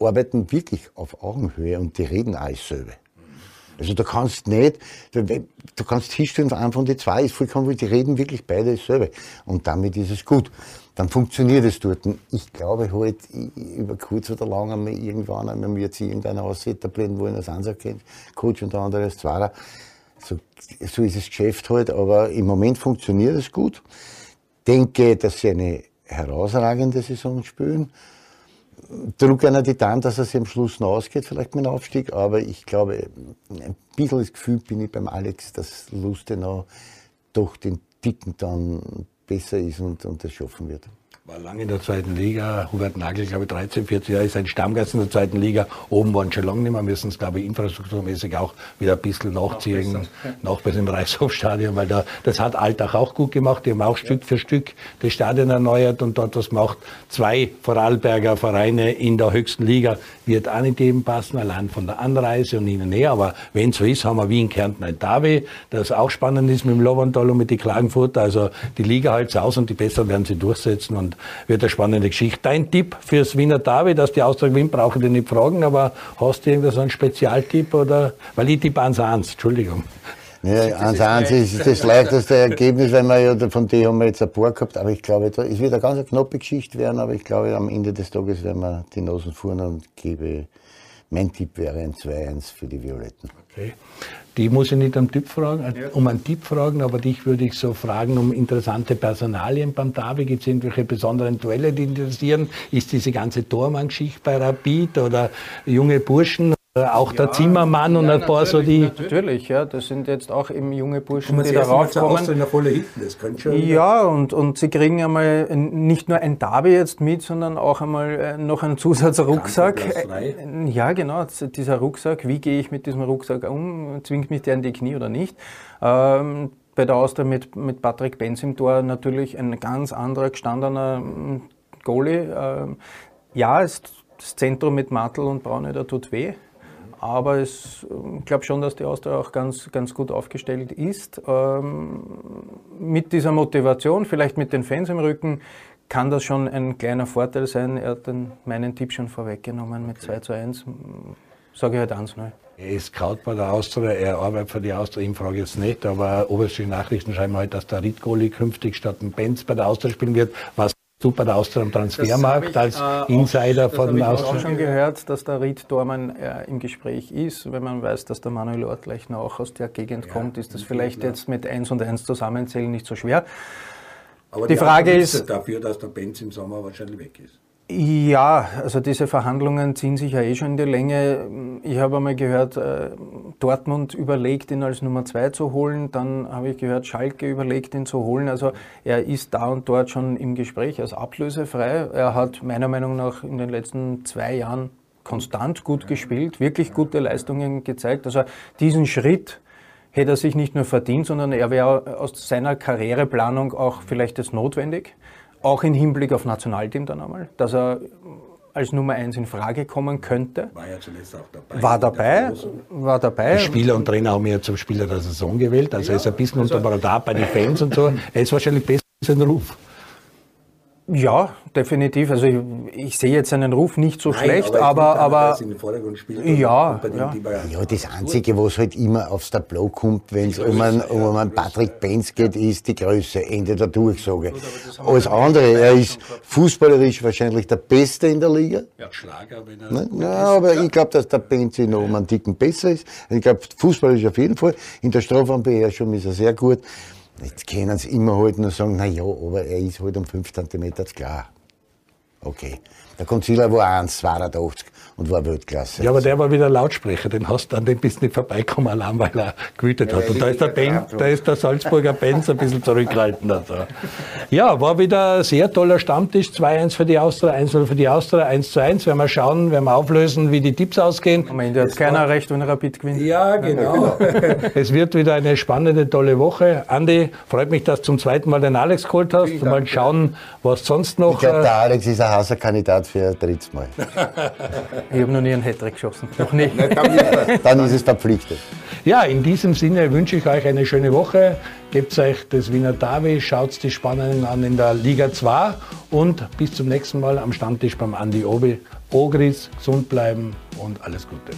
arbeiten wirklich auf Augenhöhe und die reden alles selber. Also du kannst nicht, du kannst hinstellen von einem von den zwei, ist vollkommen, die reden wirklich beide dasselbe. Und damit ist es gut. Dann funktioniert es dort. Ich glaube halt, über kurz oder lang einmal irgendwann einmal wird sich irgendeiner etablieren wollen als Ansatz-Coach und der andere als Zweiter. So, so ist das Geschäft halt, aber im Moment funktioniert es gut. Denke, dass sie eine herausragende Saison spielen drücke einer die Daumen, dass sich am Schluss noch ausgeht, vielleicht mit dem Aufstieg, aber ich glaube, ein bisschen das Gefühl bin ich beim Alex, dass Lustenau doch den Ticken dann besser ist und, und das schaffen wird war lange in der zweiten Liga. Hubert Nagel, glaube ich, 13, 14 Jahre ist ein Stammgast in der zweiten Liga. Oben waren schon lange nicht mehr, müssen es, glaube ich, infrastrukturmäßig auch wieder ein bisschen nachziehen, noch bei dem Reichshofstadion, weil da, das hat Alltag auch gut gemacht. Die haben auch Stück für Stück das Stadion erneuert und dort was macht. Zwei Vorarlberger Vereine in der höchsten Liga wird auch nicht jedem passen, allein von der Anreise und ihnen näher. Aber wenn so ist, haben wir wie in Kärnten ein Davi, das auch spannend ist mit dem Loventhal und mit den Klagenfurter. Also die Liga hält aus und die Besseren werden sie durchsetzen und wird eine spannende Geschichte. Dein Tipp fürs Wiener Derby, dass die Austria gewinnt, brauche ich dir nicht fragen, aber hast du irgendwas einen Spezialtipp oder, weil ich tippe 1-1, Entschuldigung. Ja, 1-1 ist das leichteste Ergebnis, weil wir ja von dem haben wir jetzt ein paar gehabt, aber ich glaube, es wird eine ganz knappe Geschichte werden, aber ich glaube, am Ende des Tages werden wir die Nosen fuhren und gebe, mein Tipp wäre ein 2-1 für die Violetten. Okay. Die muss ich nicht um, Tipp fragen, ja. um einen Tipp fragen, aber dich würde ich so fragen um interessante Personalien beim Davi. Gibt es irgendwelche besonderen Duelle, die interessieren? Ist diese ganze Tormann-Geschichte bei Rapid oder junge Burschen? Äh, auch der Zimmermann und ja, ein paar so die. Natürlich, ja, das sind jetzt auch eben junge Burschen, die darauf kommen. Das schon ja, und, und sie kriegen einmal nicht nur ein Derby jetzt mit, sondern auch einmal äh, noch einen Zusatzrucksack. Ja, genau, dieser Rucksack. Wie gehe ich mit diesem Rucksack um? Zwingt mich der in die Knie oder nicht? Ähm, bei der Austria mit, mit Patrick Benz im Tor natürlich ein ganz anderer gestandener hm, Goalie. Ähm, ja, ist das Zentrum mit Mattel und Braune, da tut weh. Aber ich glaube schon, dass die Austria auch ganz, ganz gut aufgestellt ist. Ähm, mit dieser Motivation, vielleicht mit den Fans im Rücken, kann das schon ein kleiner Vorteil sein. Er hat den, meinen Tipp schon vorweggenommen mit 2 zu 1. Sage ich halt 1 0. Er ist Scout bei der Austria, er arbeitet für die Austria, ich frage jetzt nicht, aber oberste Nachrichten schreiben halt, dass der Rittgoli künftig statt dem Benz bei der Austria spielen wird. Was bei der Austria am Transfermarkt ich, als äh, Insider auch, von Austria? Ich habe auch schon gehört, dass der Ried Dormann äh, im Gespräch ist. Wenn man weiß, dass der Manuel Ortleichner auch aus der Gegend ja, kommt, ist das vielleicht jetzt mit 1 und 1 zusammenzählen nicht so schwer. Aber die, die Frage ist dafür, dass der Benz im Sommer wahrscheinlich weg ist. Ja, also diese Verhandlungen ziehen sich ja eh schon in die Länge. Ich habe einmal gehört, äh, Dortmund überlegt, ihn als Nummer zwei zu holen. Dann habe ich gehört, Schalke überlegt, ihn zu holen. Also er ist da und dort schon im Gespräch als ablösefrei. Er hat meiner Meinung nach in den letzten zwei Jahren konstant gut gespielt, wirklich gute Leistungen gezeigt. Also diesen Schritt hätte er sich nicht nur verdient, sondern er wäre aus seiner Karriereplanung auch vielleicht jetzt notwendig. Auch im Hinblick auf Nationalteam dann einmal, dass er als Nummer eins in Frage kommen könnte. War ja zuletzt auch dabei. War dabei, war dabei. Die Spieler und Trainer haben ihn ja zum Spieler der Saison gewählt, also ja, er ist ein bisschen also, unter Radar bei den Fans und so. Er ist wahrscheinlich besser als sein Ruf. Ja, definitiv. Also ich, ich, sehe jetzt seinen Ruf nicht so Nein, schlecht, aber, aber, aber ja, ja. ja, das Einzige, was halt immer aufs Tableau kommt, wenn es um einen, um einen Patrick Benz geht, ist die Größe, Ende der Durchsage. Alles andere, er ist fußballerisch wahrscheinlich der Beste in der Liga. Ja, Schlager, wenn er. Ja, aber ich glaube, dass der Benz noch um einen Ticken besser ist. Ich glaube, fußballerisch auf jeden Fall. In der Strafraumbeherrschung ist er sehr gut. Jetzt können sie immer halt nur sagen, na ja, aber er ist halt um 5 cm klar. Okay. Der Concealer war 1,82 und war Weltklasse. Ja, aber der war wieder Lautsprecher, den hast an dem bist du nicht vorbeikommen, allein weil er gewütet ja, hat. Und da ist, der ben, da ist der Salzburger Benz ein bisschen zurückhaltend. Also. Ja, war wieder ein sehr toller Stammtisch. 2-1 für die Austria, 1-0 für die Austria, 1 1. Werden wir schauen, werden wir auflösen, wie die Tipps ausgehen. Am Ende hat keiner recht, wenn Rapid gewinnt. Ja, genau. es wird wieder eine spannende, tolle Woche. Andi, freut mich, dass du zum zweiten Mal den Alex geholt hast. Mal schauen, was sonst noch. Ich glaube, der äh, Alex ist ein heißer Kandidat für ein drittes Mal. Ich habe noch nie einen Hattrick geschossen. Noch nie. Dann ist es verpflichtet. Ja, in diesem Sinne wünsche ich euch eine schöne Woche. Gebt euch das Wiener Derby, schaut die Spannenden an in der Liga 2 und bis zum nächsten Mal am Stammtisch beim Andi Obi. Ogris, gesund bleiben und alles Gute.